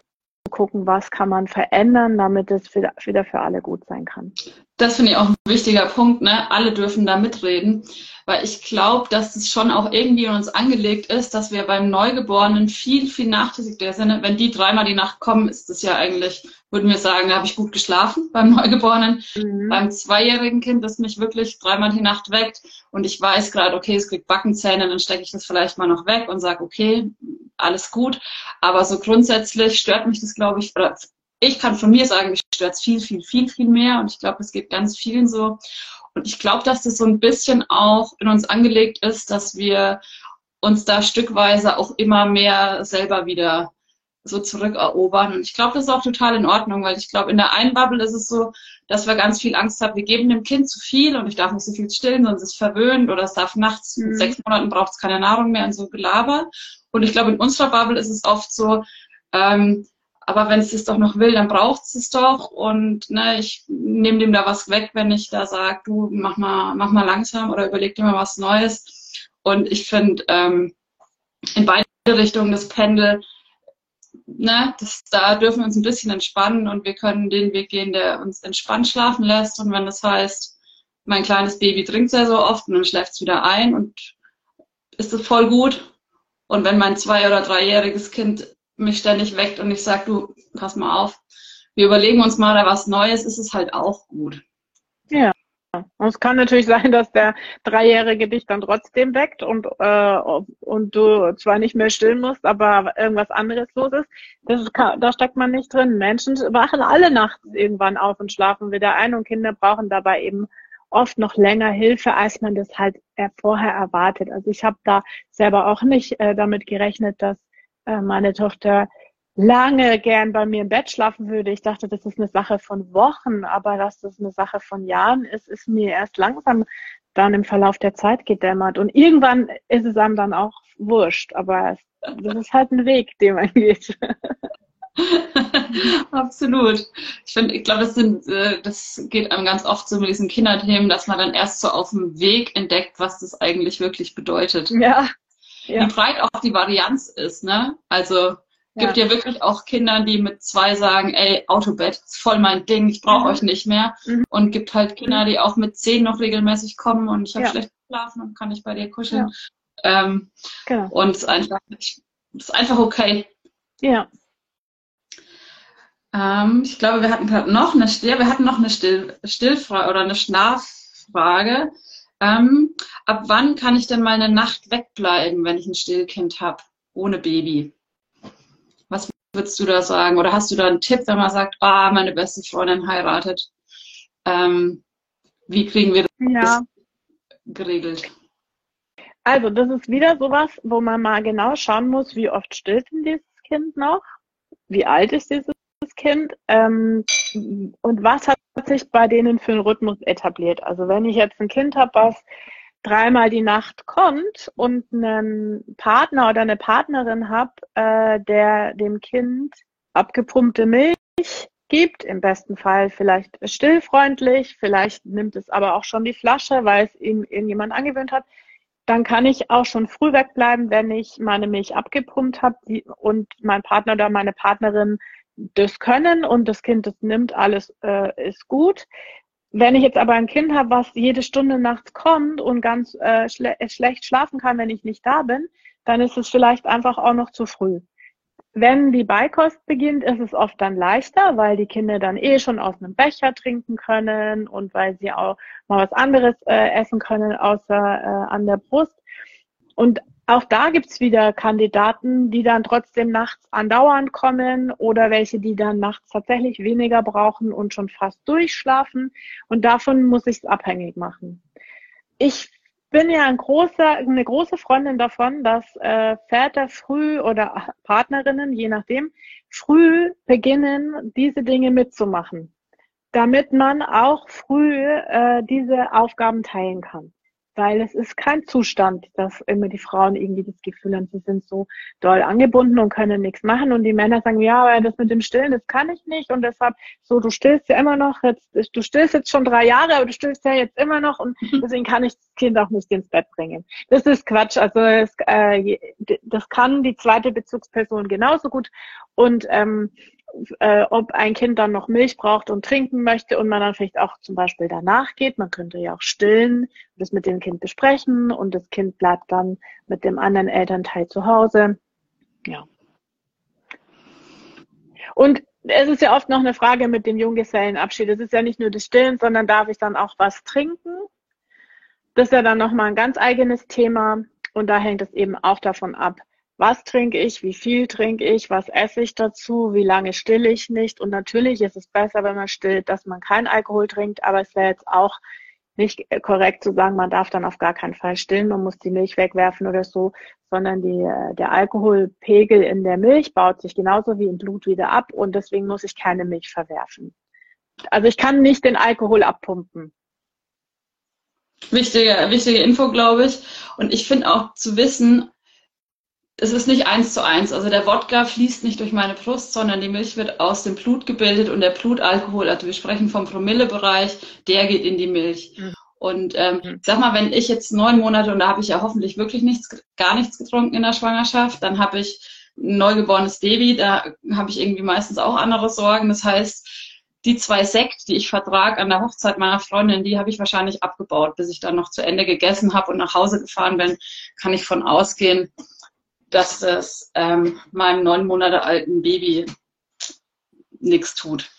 gucken, was kann man verändern, damit es wieder für alle gut sein kann. Das finde ich auch ein wichtiger Punkt, ne? Alle dürfen da mitreden, weil ich glaube, dass es schon auch irgendwie in uns angelegt ist, dass wir beim Neugeborenen viel, viel nachlässiger sind. Wenn die dreimal die Nacht kommen, ist das ja eigentlich, würden wir sagen, da habe ich gut geschlafen beim Neugeborenen. Mhm. Beim zweijährigen Kind, das mich wirklich dreimal die Nacht weckt und ich weiß gerade, okay, es kriegt Backenzähne, dann stecke ich das vielleicht mal noch weg und sage, okay, alles gut. Aber so grundsätzlich stört mich das, glaube ich, oder ich kann von mir sagen, mich stört es viel, viel, viel, viel mehr. Und ich glaube, es geht ganz vielen so. Und ich glaube, dass das so ein bisschen auch in uns angelegt ist, dass wir uns da stückweise auch immer mehr selber wieder so zurückerobern. Und ich glaube, das ist auch total in Ordnung, weil ich glaube, in der einen Bubble ist es so, dass wir ganz viel Angst haben, wir geben dem Kind zu viel und ich darf nicht so viel stillen, sonst ist es verwöhnt oder es darf nachts, mhm. sechs Monaten braucht es keine Nahrung mehr und so Gelaber. Und ich glaube, in unserer Bubble ist es oft so, ähm, aber wenn es es doch noch will, dann braucht es es doch. Und ne, ich nehme dem da was weg, wenn ich da sage, du mach mal, mach mal langsam oder überleg dir mal was Neues. Und ich finde, ähm, in beide Richtungen das Pendel, ne, das, da dürfen wir uns ein bisschen entspannen und wir können den Weg gehen, der uns entspannt schlafen lässt. Und wenn das heißt, mein kleines Baby trinkt sehr so oft und dann schläft es wieder ein und ist es voll gut. Und wenn mein zwei- oder dreijähriges Kind mich ständig weckt und ich sage, du, pass mal auf, wir überlegen uns mal da was Neues, ist es halt auch gut. Ja. Und es kann natürlich sein, dass der Dreijährige dich dann trotzdem weckt und, äh, und du zwar nicht mehr stillen musst, aber irgendwas anderes los ist. Das kann, da steckt man nicht drin. Menschen wachen alle nachts irgendwann auf und schlafen wieder ein und Kinder brauchen dabei eben oft noch länger Hilfe, als man das halt vorher erwartet. Also ich habe da selber auch nicht äh, damit gerechnet, dass äh, meine Tochter lange gern bei mir im Bett schlafen würde. Ich dachte, das ist eine Sache von Wochen, aber dass das eine Sache von Jahren ist, ist mir erst langsam dann im Verlauf der Zeit gedämmert. Und irgendwann ist es einem dann auch wurscht, aber das ist halt ein Weg, den man geht. Absolut. Ich finde, ich glaube, das sind, äh, das geht einem ganz oft so mit diesen Kinderthemen, dass man dann erst so auf dem Weg entdeckt, was das eigentlich wirklich bedeutet. Ja, ja. wie breit auch die Varianz ist. Ne? Also gibt ja. ja wirklich auch Kinder, die mit zwei sagen, ey, Autobett ist voll mein Ding, ich brauche mhm. euch nicht mehr. Mhm. Und gibt halt Kinder, die auch mit zehn noch regelmäßig kommen und ich habe ja. schlecht geschlafen und kann nicht bei dir kuscheln. Ja. Ähm, genau. Und es ist einfach, es ist einfach okay. Ja. Ähm, ich glaube, wir hatten gerade noch eine Still, wir hatten noch eine Still, Stillfrage oder eine Schlaffrage. Ähm, ab wann kann ich denn mal eine Nacht wegbleiben, wenn ich ein Stillkind habe, ohne Baby? Was würdest du da sagen? Oder hast du da einen Tipp, wenn man sagt, ah, meine beste Freundin heiratet? Ähm, wie kriegen wir das ja. geregelt? Also, das ist wieder sowas, wo man mal genau schauen muss, wie oft stillt denn dieses Kind noch? Wie alt ist dieses Kind? Ähm, und was hat sich bei denen für einen Rhythmus etabliert? Also, wenn ich jetzt ein Kind habe, was dreimal die Nacht kommt und einen Partner oder eine Partnerin habe, äh, der dem Kind abgepumpte Milch gibt, im besten Fall vielleicht stillfreundlich, vielleicht nimmt es aber auch schon die Flasche, weil es ihm irgendjemand angewöhnt hat, dann kann ich auch schon früh wegbleiben, wenn ich meine Milch abgepumpt habe und mein Partner oder meine Partnerin das können und das Kind das nimmt, alles äh, ist gut. Wenn ich jetzt aber ein Kind habe, was jede Stunde nachts kommt und ganz äh, schle schlecht schlafen kann, wenn ich nicht da bin, dann ist es vielleicht einfach auch noch zu früh. Wenn die Beikost beginnt, ist es oft dann leichter, weil die Kinder dann eh schon aus einem Becher trinken können und weil sie auch mal was anderes äh, essen können außer äh, an der Brust. Und auch da gibt's wieder Kandidaten, die dann trotzdem nachts andauernd kommen oder welche, die dann nachts tatsächlich weniger brauchen und schon fast durchschlafen. Und davon muss ich es abhängig machen. Ich bin ja ein großer, eine große Freundin davon, dass äh, Väter früh oder Partnerinnen, je nachdem, früh beginnen, diese Dinge mitzumachen, damit man auch früh äh, diese Aufgaben teilen kann weil es ist kein Zustand, dass immer die Frauen irgendwie das Gefühl haben, sie sind so doll angebunden und können nichts machen. Und die Männer sagen, ja, aber das mit dem Stillen, das kann ich nicht. Und deshalb so, du stillst ja immer noch, jetzt, du stillst jetzt schon drei Jahre, aber du stillst ja jetzt immer noch. Und deswegen kann ich das Kind auch nicht ins Bett bringen. Das ist Quatsch, also es, äh, das kann die zweite Bezugsperson genauso gut. Und ähm, äh, ob ein Kind dann noch Milch braucht und trinken möchte und man dann vielleicht auch zum Beispiel danach geht. Man könnte ja auch stillen, das mit dem Kind besprechen und das Kind bleibt dann mit dem anderen Elternteil zu Hause. Ja. Und es ist ja oft noch eine Frage mit dem Junggesellenabschied. Es ist ja nicht nur das Stillen, sondern darf ich dann auch was trinken? Das ist ja dann nochmal ein ganz eigenes Thema. Und da hängt es eben auch davon ab, was trinke ich, wie viel trinke ich, was esse ich dazu, wie lange stille ich nicht. Und natürlich ist es besser, wenn man stillt, dass man keinen Alkohol trinkt, aber es wäre jetzt auch nicht korrekt zu sagen, man darf dann auf gar keinen Fall stillen, man muss die Milch wegwerfen oder so, sondern die, der Alkoholpegel in der Milch baut sich genauso wie im Blut wieder ab und deswegen muss ich keine Milch verwerfen. Also ich kann nicht den Alkohol abpumpen. Wichtige, wichtige Info, glaube ich. Und ich finde auch zu wissen, es ist nicht eins zu eins. Also der Wodka fließt nicht durch meine Brust, sondern die Milch wird aus dem Blut gebildet und der Blutalkohol, also wir sprechen vom Promillebereich, der geht in die Milch. Mhm. Und ähm, mhm. sag mal, wenn ich jetzt neun Monate, und da habe ich ja hoffentlich wirklich nichts, gar nichts getrunken in der Schwangerschaft, dann habe ich ein neugeborenes Baby, da habe ich irgendwie meistens auch andere Sorgen. Das heißt, die zwei Sekt, die ich vertrag an der Hochzeit meiner Freundin, die habe ich wahrscheinlich abgebaut, bis ich dann noch zu Ende gegessen habe und nach Hause gefahren bin, kann ich von ausgehen, dass das ähm, meinem neun Monate alten Baby nichts tut.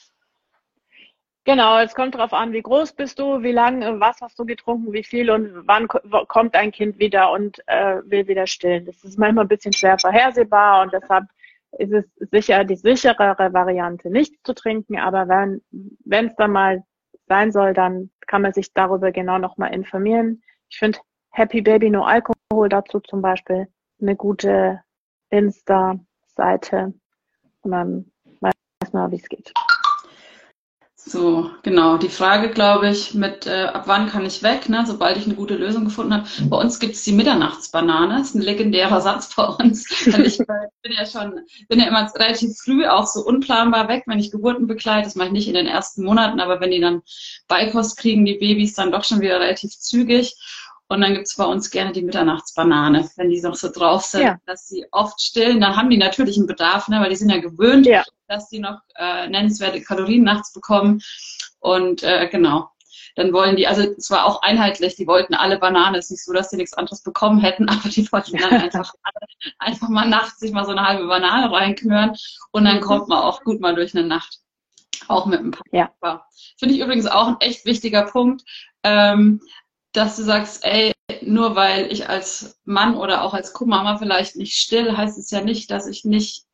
Genau, es kommt darauf an, wie groß bist du, wie lange, was hast du getrunken, wie viel und wann kommt ein Kind wieder und äh, will wieder stillen. Das ist manchmal ein bisschen schwer vorhersehbar und deshalb ist es sicher die sicherere Variante, nicht zu trinken. Aber wenn wenn es dann mal sein soll, dann kann man sich darüber genau nochmal informieren. Ich finde Happy Baby No Alkohol dazu zum Beispiel eine gute Insta-Seite und dann weiß man, wie es geht. So, genau. Die Frage, glaube ich, mit äh, ab wann kann ich weg, ne, sobald ich eine gute Lösung gefunden habe. Bei uns gibt es die Mitternachtsbanane. Das ist ein legendärer Satz bei uns. Und ich bin ja schon, bin ja immer relativ früh auch so unplanbar weg, wenn ich Geburten begleite. Das mache ich nicht in den ersten Monaten, aber wenn die dann Beikost kriegen, die Babys, dann doch schon wieder relativ zügig. Und dann gibt's bei uns gerne die Mitternachtsbanane, wenn die noch so drauf sind, ja. dass sie oft stillen. Dann haben die natürlich einen Bedarf, ne, weil die sind ja gewöhnt, ja. dass die noch äh, nennenswerte Kalorien nachts bekommen. Und äh, genau, dann wollen die, also es war auch einheitlich, die wollten alle Banane. Es ist nicht so, dass die nichts anderes bekommen hätten, aber die wollten dann einfach, einfach mal nachts sich mal so eine halbe Banane reinknören und dann kommt man auch gut mal durch eine Nacht. Auch mit dem Papa. Ja. Finde ich übrigens auch ein echt wichtiger Punkt, ähm, dass du sagst, ey, nur weil ich als Mann oder auch als Co-Mama vielleicht nicht still, heißt es ja nicht, dass ich nicht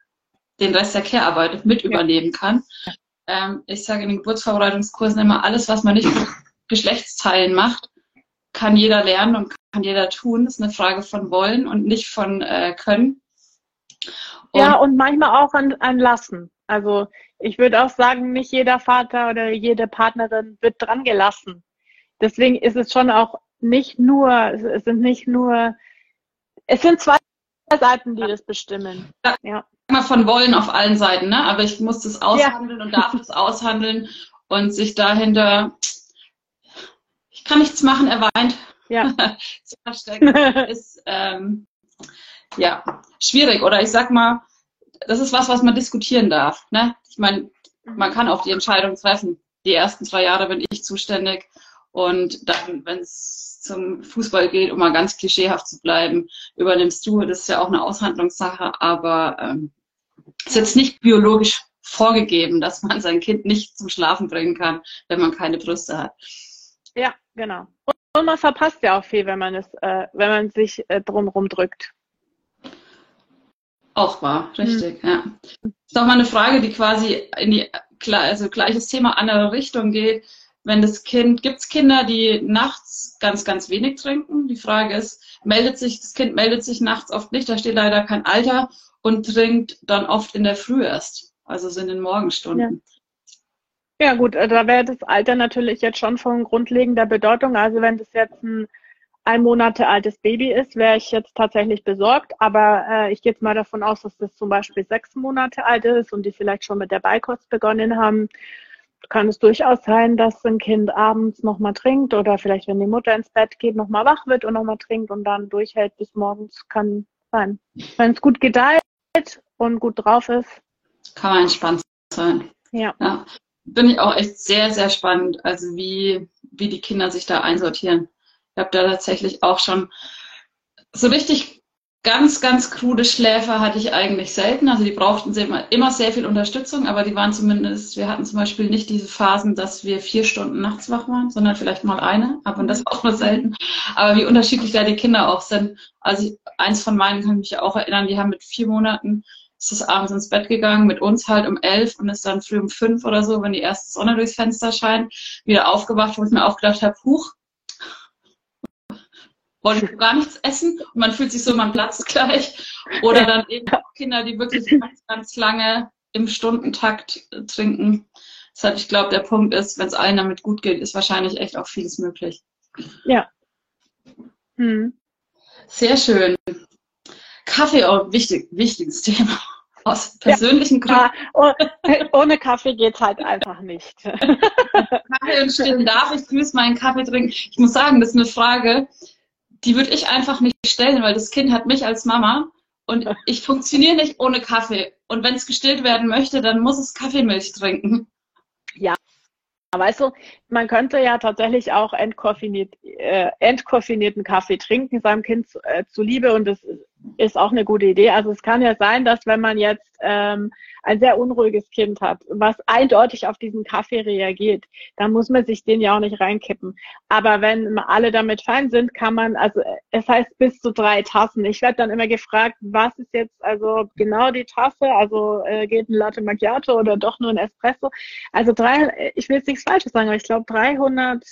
den Rest der Care-Arbeit mit ja. übernehmen kann. Ähm, ich sage in den Geburtsvorbereitungskursen immer, alles, was man nicht mit Geschlechtsteilen macht, kann jeder lernen und kann jeder tun. Das ist eine Frage von Wollen und nicht von äh, Können. Und ja, und manchmal auch an, an Lassen. Also ich würde auch sagen, nicht jeder Vater oder jede Partnerin wird dran gelassen. Deswegen ist es schon auch nicht nur, es sind nicht nur, es sind zwei Seiten, die das bestimmen. Ja. Mal von Wollen auf allen Seiten, ne? Aber ich muss das aushandeln ja. und darf das aushandeln und sich dahinter, ich kann nichts machen, er weint. Ja. zu verstecken, ist ähm, ja schwierig. Oder ich sag mal, das ist was, was man diskutieren darf. Ne? Ich meine, man kann auch die Entscheidung treffen. Die ersten zwei Jahre bin ich zuständig und dann, wenn es zum Fußball geht, um mal ganz klischeehaft zu bleiben, übernimmst du. Das ist ja auch eine Aushandlungssache, aber ähm, ist jetzt nicht biologisch vorgegeben, dass man sein Kind nicht zum Schlafen bringen kann, wenn man keine Brüste hat. Ja, genau. Und man verpasst ja auch viel, wenn man es, äh, wenn man sich äh, drumherum drückt. Auch wahr, richtig, hm. ja. Das ist auch mal eine Frage, die quasi in die, also gleiches Thema, andere Richtung geht. Wenn das Kind, gibt es Kinder, die nachts ganz, ganz wenig trinken? Die Frage ist, meldet sich, das Kind meldet sich nachts oft nicht, da steht leider kein Alter und trinkt dann oft in der Früh erst, also so in den Morgenstunden. Ja. ja gut, äh, da wäre das Alter natürlich jetzt schon von grundlegender Bedeutung. Also wenn das jetzt ein ein Monate altes Baby ist, wäre ich jetzt tatsächlich besorgt. Aber äh, ich gehe jetzt mal davon aus, dass das zum Beispiel sechs Monate alt ist und die vielleicht schon mit der Beikost begonnen haben. Kann es durchaus sein, dass ein Kind abends nochmal trinkt oder vielleicht, wenn die Mutter ins Bett geht, nochmal wach wird und nochmal trinkt und dann durchhält bis morgens. Kann sein. Wenn es gut gedeiht und gut drauf ist. Kann man entspannt sein. Ja. ja. Bin ich auch echt sehr, sehr spannend, also wie, wie die Kinder sich da einsortieren. Ich habe da tatsächlich auch schon so richtig ganz, ganz krude Schläfer hatte ich eigentlich selten. Also die brauchten immer, sehr viel Unterstützung, aber die waren zumindest, wir hatten zum Beispiel nicht diese Phasen, dass wir vier Stunden nachts wach waren, sondern vielleicht mal eine, aber das auch nur selten. Aber wie unterschiedlich da die Kinder auch sind. Also ich, eins von meinen kann ich mich auch erinnern, die haben mit vier Monaten ist es abends ins Bett gegangen, mit uns halt um elf und ist dann früh um fünf oder so, wenn die erste Sonne durchs Fenster scheint, wieder aufgewacht, wo ich mir auch gedacht habe, huch, wollen gar nichts essen und man fühlt sich so, man platzt gleich. Oder dann eben auch Kinder, die wirklich ganz, ganz lange im Stundentakt äh, trinken. Deshalb, ich glaube, der Punkt ist, wenn es allen damit gut geht, ist wahrscheinlich echt auch vieles möglich. Ja. Hm. Sehr schön. Kaffee auch wichtig, wichtiges Thema. Aus persönlichen ja, Gründen. Ohne Kaffee geht es halt einfach nicht. Kaffee und Stillen darf ich grüß meinen Kaffee trinken. Ich muss sagen, das ist eine Frage, die würde ich einfach nicht stellen, weil das Kind hat mich als Mama und ich funktioniere nicht ohne Kaffee. Und wenn es gestillt werden möchte, dann muss es Kaffeemilch trinken. Ja, weißt du, man könnte ja tatsächlich auch entkoffiniert, äh, entkoffinierten Kaffee trinken seinem Kind zu, äh, zuliebe und das ist auch eine gute Idee. Also es kann ja sein, dass wenn man jetzt ähm, ein sehr unruhiges Kind hat, was eindeutig auf diesen Kaffee reagiert, dann muss man sich den ja auch nicht reinkippen. Aber wenn alle damit fein sind, kann man, also es heißt bis zu drei Tassen. Ich werde dann immer gefragt, was ist jetzt also genau die Tasse? Also äh, geht ein Latte Macchiato oder doch nur ein Espresso? Also drei, ich will jetzt nichts Falsches sagen, aber ich glaube 300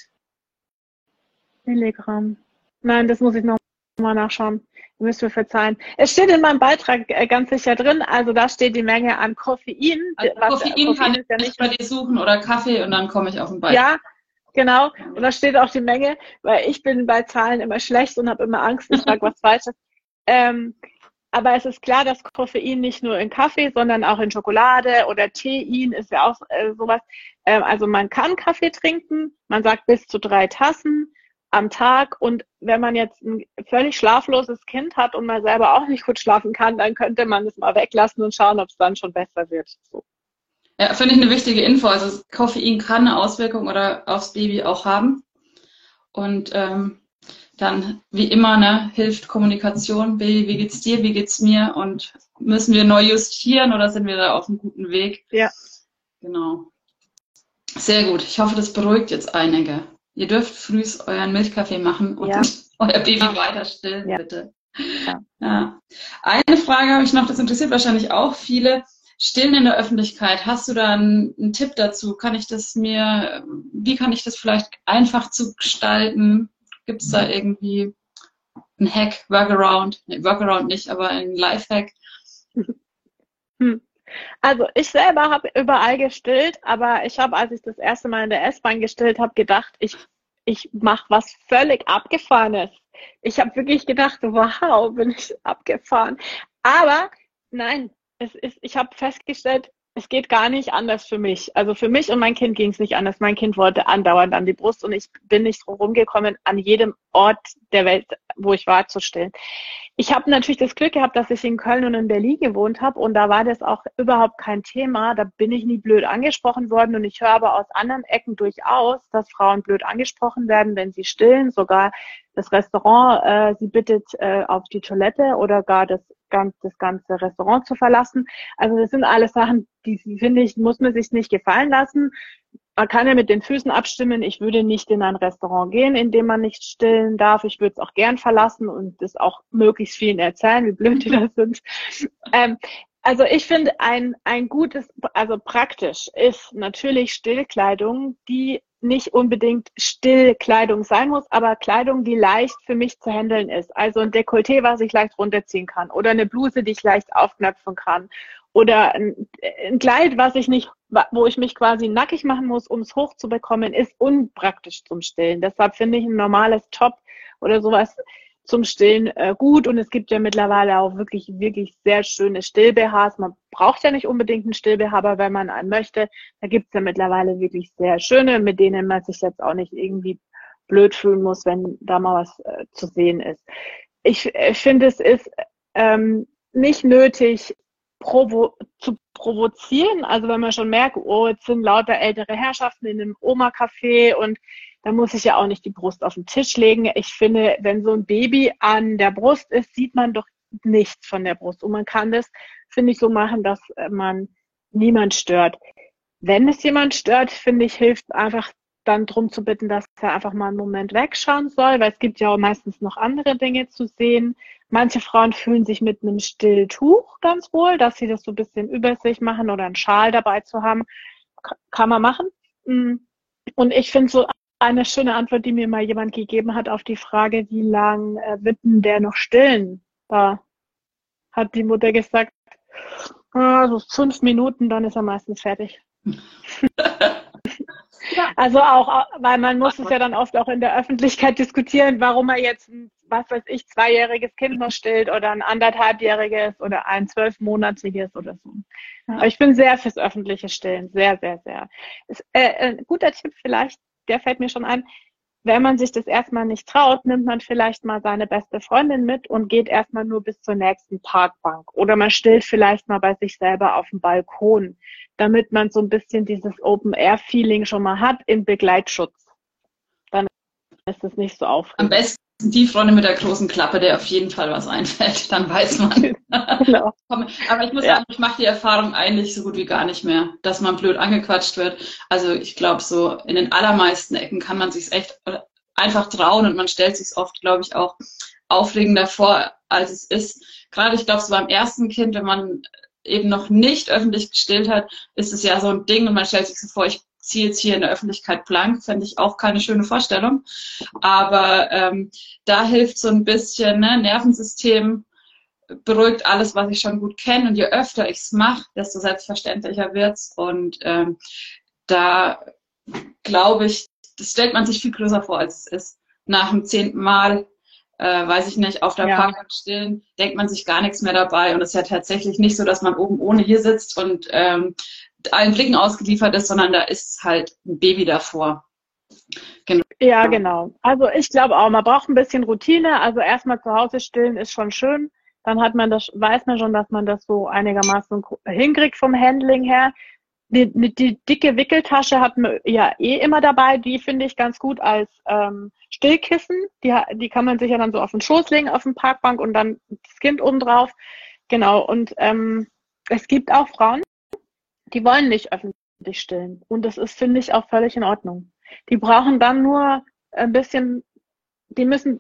Milligramm. Nein, das muss ich noch mal nachschauen. Ihr müsst mir verzeihen. Es steht in meinem Beitrag äh, ganz sicher drin, also da steht die Menge an Koffein. Also was, Koffein, Koffein kann ich ja nicht bei dir suchen oder Kaffee und dann komme ich auf den Beitrag. Ja, genau. Und da steht auch die Menge, weil ich bin bei Zahlen immer schlecht und habe immer Angst, ich sage was Falsches. Ähm, aber es ist klar, dass Koffein nicht nur in Kaffee, sondern auch in Schokolade oder Teein ist ja auch äh, sowas. Ähm, also man kann Kaffee trinken, man sagt bis zu drei Tassen am Tag. Und wenn man jetzt ein völlig schlafloses Kind hat und man selber auch nicht gut schlafen kann, dann könnte man es mal weglassen und schauen, ob es dann schon besser wird. So. Ja, finde ich eine wichtige Info. Also Koffein kann eine Auswirkung oder aufs Baby auch haben. Und ähm, dann, wie immer, ne, hilft Kommunikation. Baby, wie geht's dir, wie geht's mir? Und müssen wir neu justieren oder sind wir da auf einem guten Weg? Ja. Genau. Sehr gut. Ich hoffe, das beruhigt jetzt einige. Ihr dürft früh euren Milchkaffee machen und ja. euer Baby ja. weiter stillen, ja. bitte. Ja. Eine Frage habe ich noch, das interessiert wahrscheinlich auch viele. Stillen in der Öffentlichkeit, hast du da einen, einen, Tipp dazu? Kann ich das mir, wie kann ich das vielleicht einfach zu gestalten? Gibt es da irgendwie einen Hack, Workaround? Nee, Workaround nicht, aber ein Lifehack? Hm. Also ich selber habe überall gestillt, aber ich habe, als ich das erste Mal in der S-Bahn gestillt habe, gedacht, ich, ich mache was völlig Abgefahrenes. Ich habe wirklich gedacht, wow, bin ich abgefahren. Aber nein, es ist, ich habe festgestellt, es geht gar nicht anders für mich. Also für mich und mein Kind ging es nicht anders. Mein Kind wollte andauernd an die Brust und ich bin nicht rumgekommen, an jedem Ort der Welt, wo ich war, zu stillen. Ich habe natürlich das Glück gehabt, dass ich in Köln und in Berlin gewohnt habe und da war das auch überhaupt kein Thema. Da bin ich nie blöd angesprochen worden und ich höre aber aus anderen Ecken durchaus, dass Frauen blöd angesprochen werden, wenn sie stillen. Sogar das Restaurant äh, sie bittet äh, auf die Toilette oder gar das, ganz, das ganze Restaurant zu verlassen. Also das sind alles Sachen, die finde ich, muss man sich nicht gefallen lassen man kann ja mit den Füßen abstimmen. Ich würde nicht in ein Restaurant gehen, in dem man nicht stillen darf. Ich würde es auch gern verlassen und das auch möglichst vielen erzählen, wie blöd die da sind. Ähm, also ich finde ein, ein gutes, also praktisch ist natürlich Stillkleidung, die nicht unbedingt Stillkleidung sein muss, aber Kleidung, die leicht für mich zu handeln ist. Also ein Dekolleté, was ich leicht runterziehen kann oder eine Bluse, die ich leicht aufknöpfen kann oder ein, ein Kleid, was ich nicht, wo ich mich quasi nackig machen muss, um es hochzubekommen, ist unpraktisch zum Stillen. Deshalb finde ich ein normales Top oder sowas zum Stillen äh, gut. Und es gibt ja mittlerweile auch wirklich, wirklich sehr schöne Still-BHs. Man braucht ja nicht unbedingt einen Still-BH, aber wenn man einen möchte, da gibt es ja mittlerweile wirklich sehr schöne, mit denen man sich jetzt auch nicht irgendwie blöd fühlen muss, wenn da mal was äh, zu sehen ist. Ich, ich äh, finde, es ist ähm, nicht nötig, provo zu provozieren. Also wenn man schon merkt, oh, jetzt sind lauter ältere Herrschaften in einem Oma-Café und da muss ich ja auch nicht die Brust auf den Tisch legen. Ich finde, wenn so ein Baby an der Brust ist, sieht man doch nichts von der Brust. Und man kann das, finde ich, so machen, dass man niemand stört. Wenn es jemand stört, finde ich, hilft einfach dann drum zu bitten, dass er einfach mal einen Moment wegschauen soll, weil es gibt ja auch meistens noch andere Dinge zu sehen. Manche Frauen fühlen sich mit einem Stilltuch ganz wohl, dass sie das so ein bisschen über sich machen oder einen Schal dabei zu haben. Kann man machen. Mm. Und ich finde so eine schöne Antwort, die mir mal jemand gegeben hat auf die Frage, wie lang äh, wird denn der noch stillen? Da hat die Mutter gesagt, ah, so fünf Minuten, dann ist er meistens fertig. Also auch, weil man muss es ja dann oft auch in der Öffentlichkeit diskutieren, warum er jetzt ein, was weiß ich, zweijähriges Kind noch stillt oder ein anderthalbjähriges oder ein zwölfmonatiges oder so. Aber ich bin sehr fürs öffentliche Stillen, sehr, sehr, sehr. Ist, äh, ein guter Tipp vielleicht, der fällt mir schon ein, wenn man sich das erstmal nicht traut, nimmt man vielleicht mal seine beste Freundin mit und geht erstmal nur bis zur nächsten Parkbank. Oder man stillt vielleicht mal bei sich selber auf dem Balkon damit man so ein bisschen dieses Open-Air-Feeling schon mal hat im Begleitschutz. Ist es nicht so aufregend. Am besten die Freundin mit der großen Klappe, der auf jeden Fall was einfällt, dann weiß man. genau. Aber ich muss ja. sagen, ich mache die Erfahrung eigentlich so gut wie gar nicht mehr, dass man blöd angequatscht wird. Also ich glaube, so in den allermeisten Ecken kann man sich echt einfach trauen und man stellt sich oft, glaube ich, auch aufregender vor, als es ist. Gerade ich glaube, so beim ersten Kind, wenn man eben noch nicht öffentlich gestillt hat, ist es ja so ein Ding und man stellt sich so vor, ich ziehe jetzt hier in der Öffentlichkeit blank, fände ich auch keine schöne Vorstellung. Aber ähm, da hilft so ein bisschen ne, Nervensystem, beruhigt alles, was ich schon gut kenne. Und je öfter ich es mache, desto selbstverständlicher wird's. Und ähm, da glaube ich, das stellt man sich viel größer vor, als es ist. Nach dem zehnten Mal äh, weiß ich nicht, auf der ja. Parkbank stehen, denkt man sich gar nichts mehr dabei. Und es ist ja tatsächlich nicht so, dass man oben ohne hier sitzt und ähm, allen Blicken ausgeliefert ist, sondern da ist halt ein Baby davor. Genau. Ja, genau. Also ich glaube auch, man braucht ein bisschen Routine. Also erstmal zu Hause stillen ist schon schön. Dann hat man das, weiß man schon, dass man das so einigermaßen hinkriegt vom Handling her. Die, die dicke Wickeltasche hat man ja eh immer dabei. Die finde ich ganz gut als ähm, Stillkissen. Die, die kann man sich ja dann so auf den Schoß legen, auf den Parkbank und dann das Kind oben drauf. Genau. Und ähm, es gibt auch Frauen, die wollen nicht öffentlich stillen. Und das ist, finde ich, auch völlig in Ordnung. Die brauchen dann nur ein bisschen, die müssen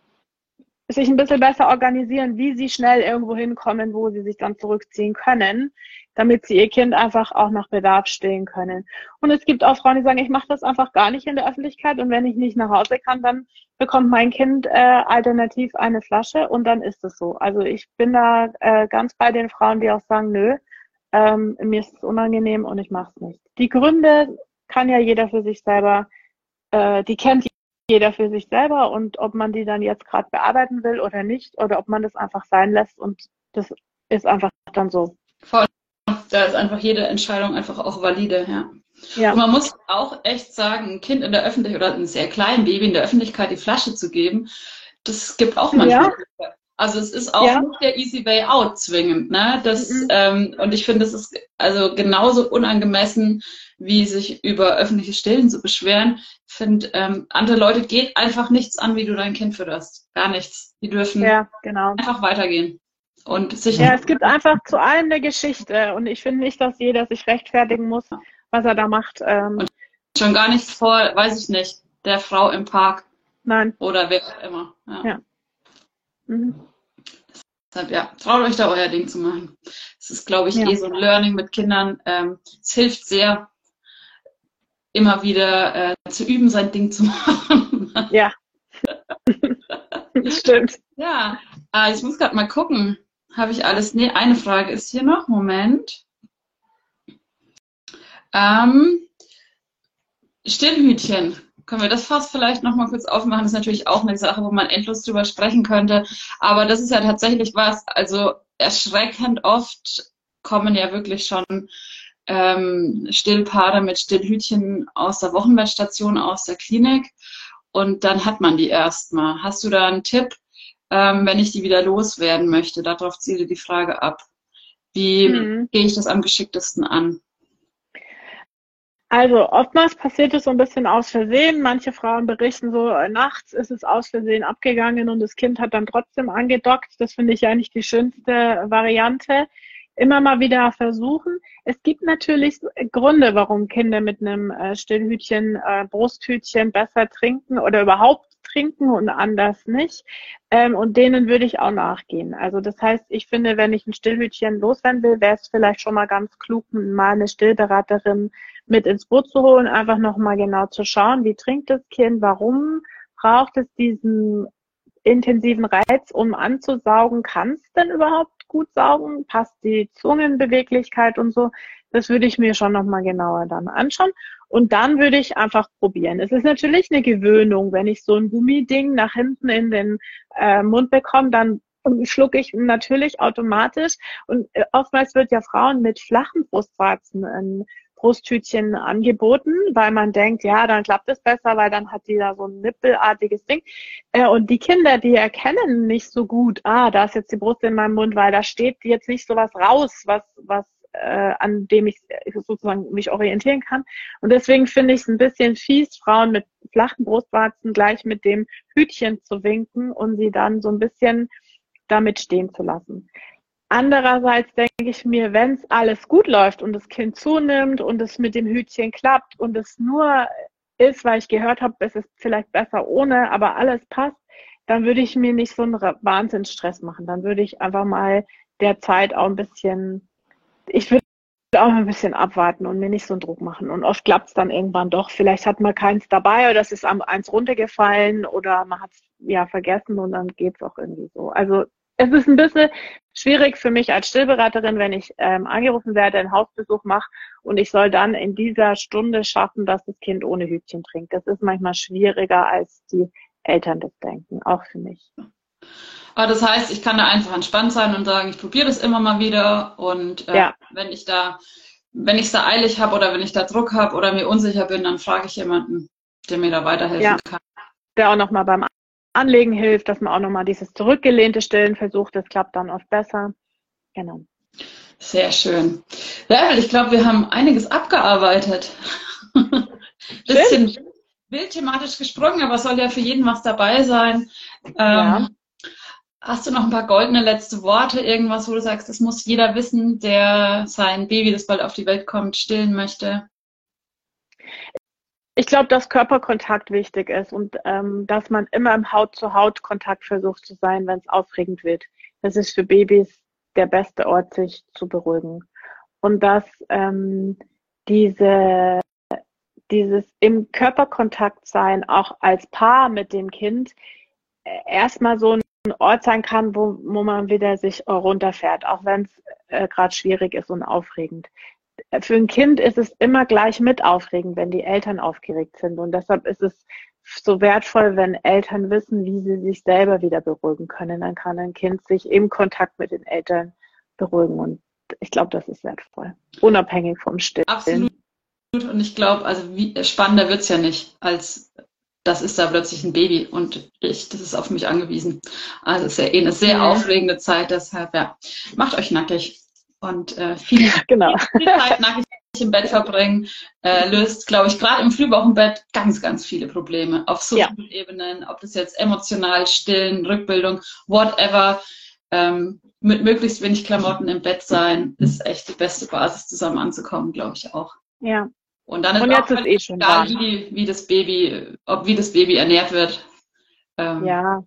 sich ein bisschen besser organisieren, wie sie schnell irgendwo hinkommen, wo sie sich dann zurückziehen können, damit sie ihr Kind einfach auch nach Bedarf stillen können. Und es gibt auch Frauen, die sagen, ich mache das einfach gar nicht in der Öffentlichkeit und wenn ich nicht nach Hause kann, dann bekommt mein Kind äh, alternativ eine Flasche und dann ist es so. Also ich bin da äh, ganz bei den Frauen, die auch sagen, nö, ähm, mir ist es unangenehm und ich mache es nicht. Die Gründe kann ja jeder für sich selber, äh, die kennt jeder für sich selber und ob man die dann jetzt gerade bearbeiten will oder nicht oder ob man das einfach sein lässt und das ist einfach dann so. Voll. Da ist einfach jede Entscheidung einfach auch valide, ja. ja. Und man muss auch echt sagen, ein Kind in der Öffentlichkeit oder ein sehr kleines Baby in der Öffentlichkeit die Flasche zu geben, das gibt auch manchmal. Ja. Also es ist auch ja. nicht der easy way out zwingend, ne? Das, mhm. ähm, und ich finde, es ist also genauso unangemessen, wie sich über öffentliche Stillen zu beschweren. Ich finde, ähm, andere Leute geht einfach nichts an, wie du dein Kind fütterst. Gar nichts. Die dürfen ja, genau. einfach weitergehen. Und sich ja, es gibt einfach zu allem eine Geschichte und ich finde nicht, dass jeder sich rechtfertigen muss, was er da macht. Ähm, und schon gar nicht vor, weiß ich nicht, der Frau im Park. Nein. Oder wer auch immer. Ja. ja. Mhm. Deshalb, ja, traut euch da euer Ding zu machen. Das ist, glaube ich, ja. eh so ein Learning mit Kindern. Ähm, es hilft sehr, immer wieder äh, zu üben, sein Ding zu machen. Ja. Stimmt. Ja, äh, ich muss gerade mal gucken. Habe ich alles? Nee, eine Frage ist hier noch. Moment. Ähm, Stillhütchen. Können wir das fast vielleicht noch mal kurz aufmachen? Das ist natürlich auch eine Sache, wo man endlos drüber sprechen könnte. Aber das ist ja tatsächlich was, also erschreckend oft kommen ja wirklich schon ähm, Stillpaare mit Stillhütchen aus der Wochenbettstation, aus der Klinik. Und dann hat man die erstmal. Hast du da einen Tipp, ähm, wenn ich die wieder loswerden möchte? Darauf ziele die Frage ab. Wie mhm. gehe ich das am geschicktesten an? Also oftmals passiert es so ein bisschen aus Versehen. Manche Frauen berichten so, äh, nachts ist es aus Versehen abgegangen und das Kind hat dann trotzdem angedockt. Das finde ich eigentlich die schönste Variante immer mal wieder versuchen. Es gibt natürlich Gründe, warum Kinder mit einem äh, Stillhütchen, äh, Brusthütchen besser trinken oder überhaupt trinken und anders nicht. Ähm, und denen würde ich auch nachgehen. Also das heißt, ich finde, wenn ich ein Stillhütchen loswerden will, wäre es vielleicht schon mal ganz klug, mal eine Stillberaterin mit ins Boot zu holen, einfach nochmal genau zu schauen, wie trinkt das Kind, warum braucht es diesen intensiven Reiz, um anzusaugen, kann es denn überhaupt gut saugen? Passt die Zungenbeweglichkeit und so? Das würde ich mir schon nochmal genauer dann anschauen. Und dann würde ich einfach probieren. Es ist natürlich eine Gewöhnung, wenn ich so ein Gummiding nach hinten in den äh, Mund bekomme, dann schlucke ich natürlich automatisch. Und äh, oftmals wird ja Frauen mit flachen Brustwarzen ein Brusttütchen angeboten, weil man denkt, ja, dann klappt es besser, weil dann hat die da so ein nippelartiges Ding. Äh, und die Kinder, die erkennen nicht so gut, ah, da ist jetzt die Brust in meinem Mund, weil da steht jetzt nicht so was raus, was, was äh, an dem ich sozusagen mich orientieren kann. Und deswegen finde ich es ein bisschen fies, Frauen mit flachen Brustwarzen gleich mit dem Hütchen zu winken und sie dann so ein bisschen damit stehen zu lassen. Andererseits denke ich mir, wenn es alles gut läuft und das Kind zunimmt und es mit dem Hütchen klappt und es nur ist, weil ich gehört habe, es ist vielleicht besser ohne, aber alles passt, dann würde ich mir nicht so einen Wahnsinnsstress machen. Dann würde ich einfach mal der Zeit auch ein bisschen, ich würde auch ein bisschen abwarten und mir nicht so einen Druck machen. Und oft klappt es dann irgendwann doch. Vielleicht hat man keins dabei oder es ist eins runtergefallen oder man hat es ja vergessen und dann geht es auch irgendwie so. Also es ist ein bisschen schwierig für mich als Stillberaterin, wenn ich ähm, angerufen werde, einen Hausbesuch mache und ich soll dann in dieser Stunde schaffen, dass das Kind ohne Hütchen trinkt. Das ist manchmal schwieriger, als die Eltern das denken, auch für mich. Aber das heißt, ich kann da einfach entspannt sein und sagen, ich probiere das immer mal wieder und äh, ja. wenn ich da, wenn ich es da eilig habe oder wenn ich da Druck habe oder mir unsicher bin, dann frage ich jemanden, der mir da weiterhelfen ja. kann. Der auch nochmal beim Anlegen hilft, dass man auch nochmal dieses zurückgelehnte Stillen versucht. Das klappt dann oft besser. Genau. Sehr schön. Bärbel, ich glaube, wir haben einiges abgearbeitet. Bisschen wild thematisch gesprungen, aber es soll ja für jeden was dabei sein. Ja. Ähm, hast du noch ein paar goldene letzte Worte, irgendwas, wo du sagst, das muss jeder wissen, der sein Baby, das bald auf die Welt kommt, stillen möchte? Ich glaube, dass Körperkontakt wichtig ist und ähm, dass man immer im Haut-zu-Haut-Kontakt versucht zu sein, wenn es aufregend wird. Das ist für Babys der beste Ort, sich zu beruhigen. Und dass ähm, diese, dieses im Körperkontakt sein, auch als Paar mit dem Kind, äh, erstmal so ein Ort sein kann, wo, wo man wieder sich runterfährt, auch wenn es äh, gerade schwierig ist und aufregend für ein Kind ist es immer gleich mit aufregend, wenn die Eltern aufgeregt sind. Und deshalb ist es so wertvoll, wenn Eltern wissen, wie sie sich selber wieder beruhigen können. Dann kann ein Kind sich im Kontakt mit den Eltern beruhigen. Und ich glaube, das ist wertvoll. Unabhängig vom Stillen. Absolut. Und ich glaube, also wie spannender wird's ja nicht, als das ist da plötzlich ein Baby und ich, das ist auf mich angewiesen. Also es ist ja eh eine sehr ja. aufregende Zeit, deshalb ja, macht euch nackig und äh, viel, genau. viel Zeit nackig im Bett verbringen, äh, löst, glaube ich, gerade im Frühwochenbett ganz, ganz viele Probleme auf so vielen ja. Ebenen, ob das jetzt emotional, stillen, Rückbildung, whatever. Ähm, mit möglichst wenig Klamotten im Bett sein, ist echt die beste Basis, zusammen anzukommen, glaube ich auch. Ja. Und dann ist Und auch ist eh schon egal, wie, wie das Baby, ob wie das Baby ernährt wird. Ähm, ja.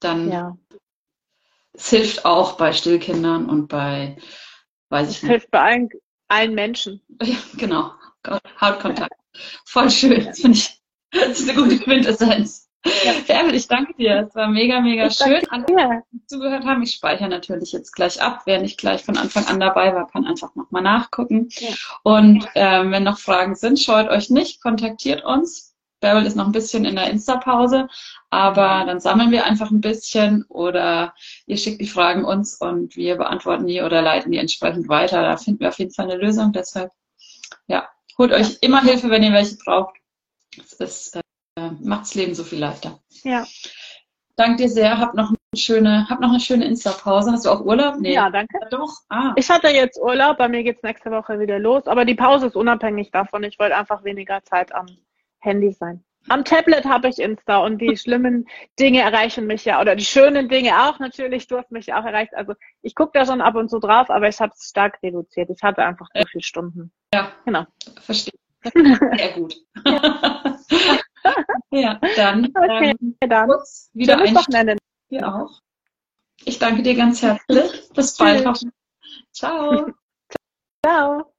Dann ja. Es hilft auch bei Stillkindern und bei, weiß ich es nicht. hilft bei allen, allen Menschen. Ja, genau. Hautkontakt. Voll schön. Das finde ich, das ist eine gute Quintessenz. Ja. Färbel, ich danke dir. Es war mega, mega ich schön. Alle, die zugehört haben. Ich speichere natürlich jetzt gleich ab. Wer nicht gleich von Anfang an dabei war, kann einfach nochmal nachgucken. Ja. Und ähm, wenn noch Fragen sind, scheut euch nicht, kontaktiert uns. Bärbel ist noch ein bisschen in der Insta-Pause, aber dann sammeln wir einfach ein bisschen oder ihr schickt die Fragen uns und wir beantworten die oder leiten die entsprechend weiter. Da finden wir auf jeden Fall eine Lösung. Deshalb, ja, holt euch immer Hilfe, wenn ihr welche braucht. Es äh, macht das Leben so viel leichter. Ja. Danke dir sehr. Hab noch eine schöne, hab noch eine schöne Insta-Pause. Hast du auch Urlaub? Nee. Ja, danke. Doch. Ah. Ich hatte jetzt Urlaub. Bei mir geht's nächste Woche wieder los. Aber die Pause ist unabhängig davon. Ich wollte einfach weniger Zeit am Handy sein. Am Tablet habe ich Insta und die schlimmen Dinge erreichen mich ja, oder die schönen Dinge auch natürlich, du hast mich auch erreicht. Also ich gucke da schon ab und zu drauf, aber ich habe es stark reduziert. Ich hatte einfach zu viele Stunden. Ja, genau. Verstehe. Sehr gut. Ja, ja dann, okay, ähm, dann. kurz wieder ein Wochenende. Hier auch. Ich danke dir ganz herzlich. Bis bald. Ciao. Ciao.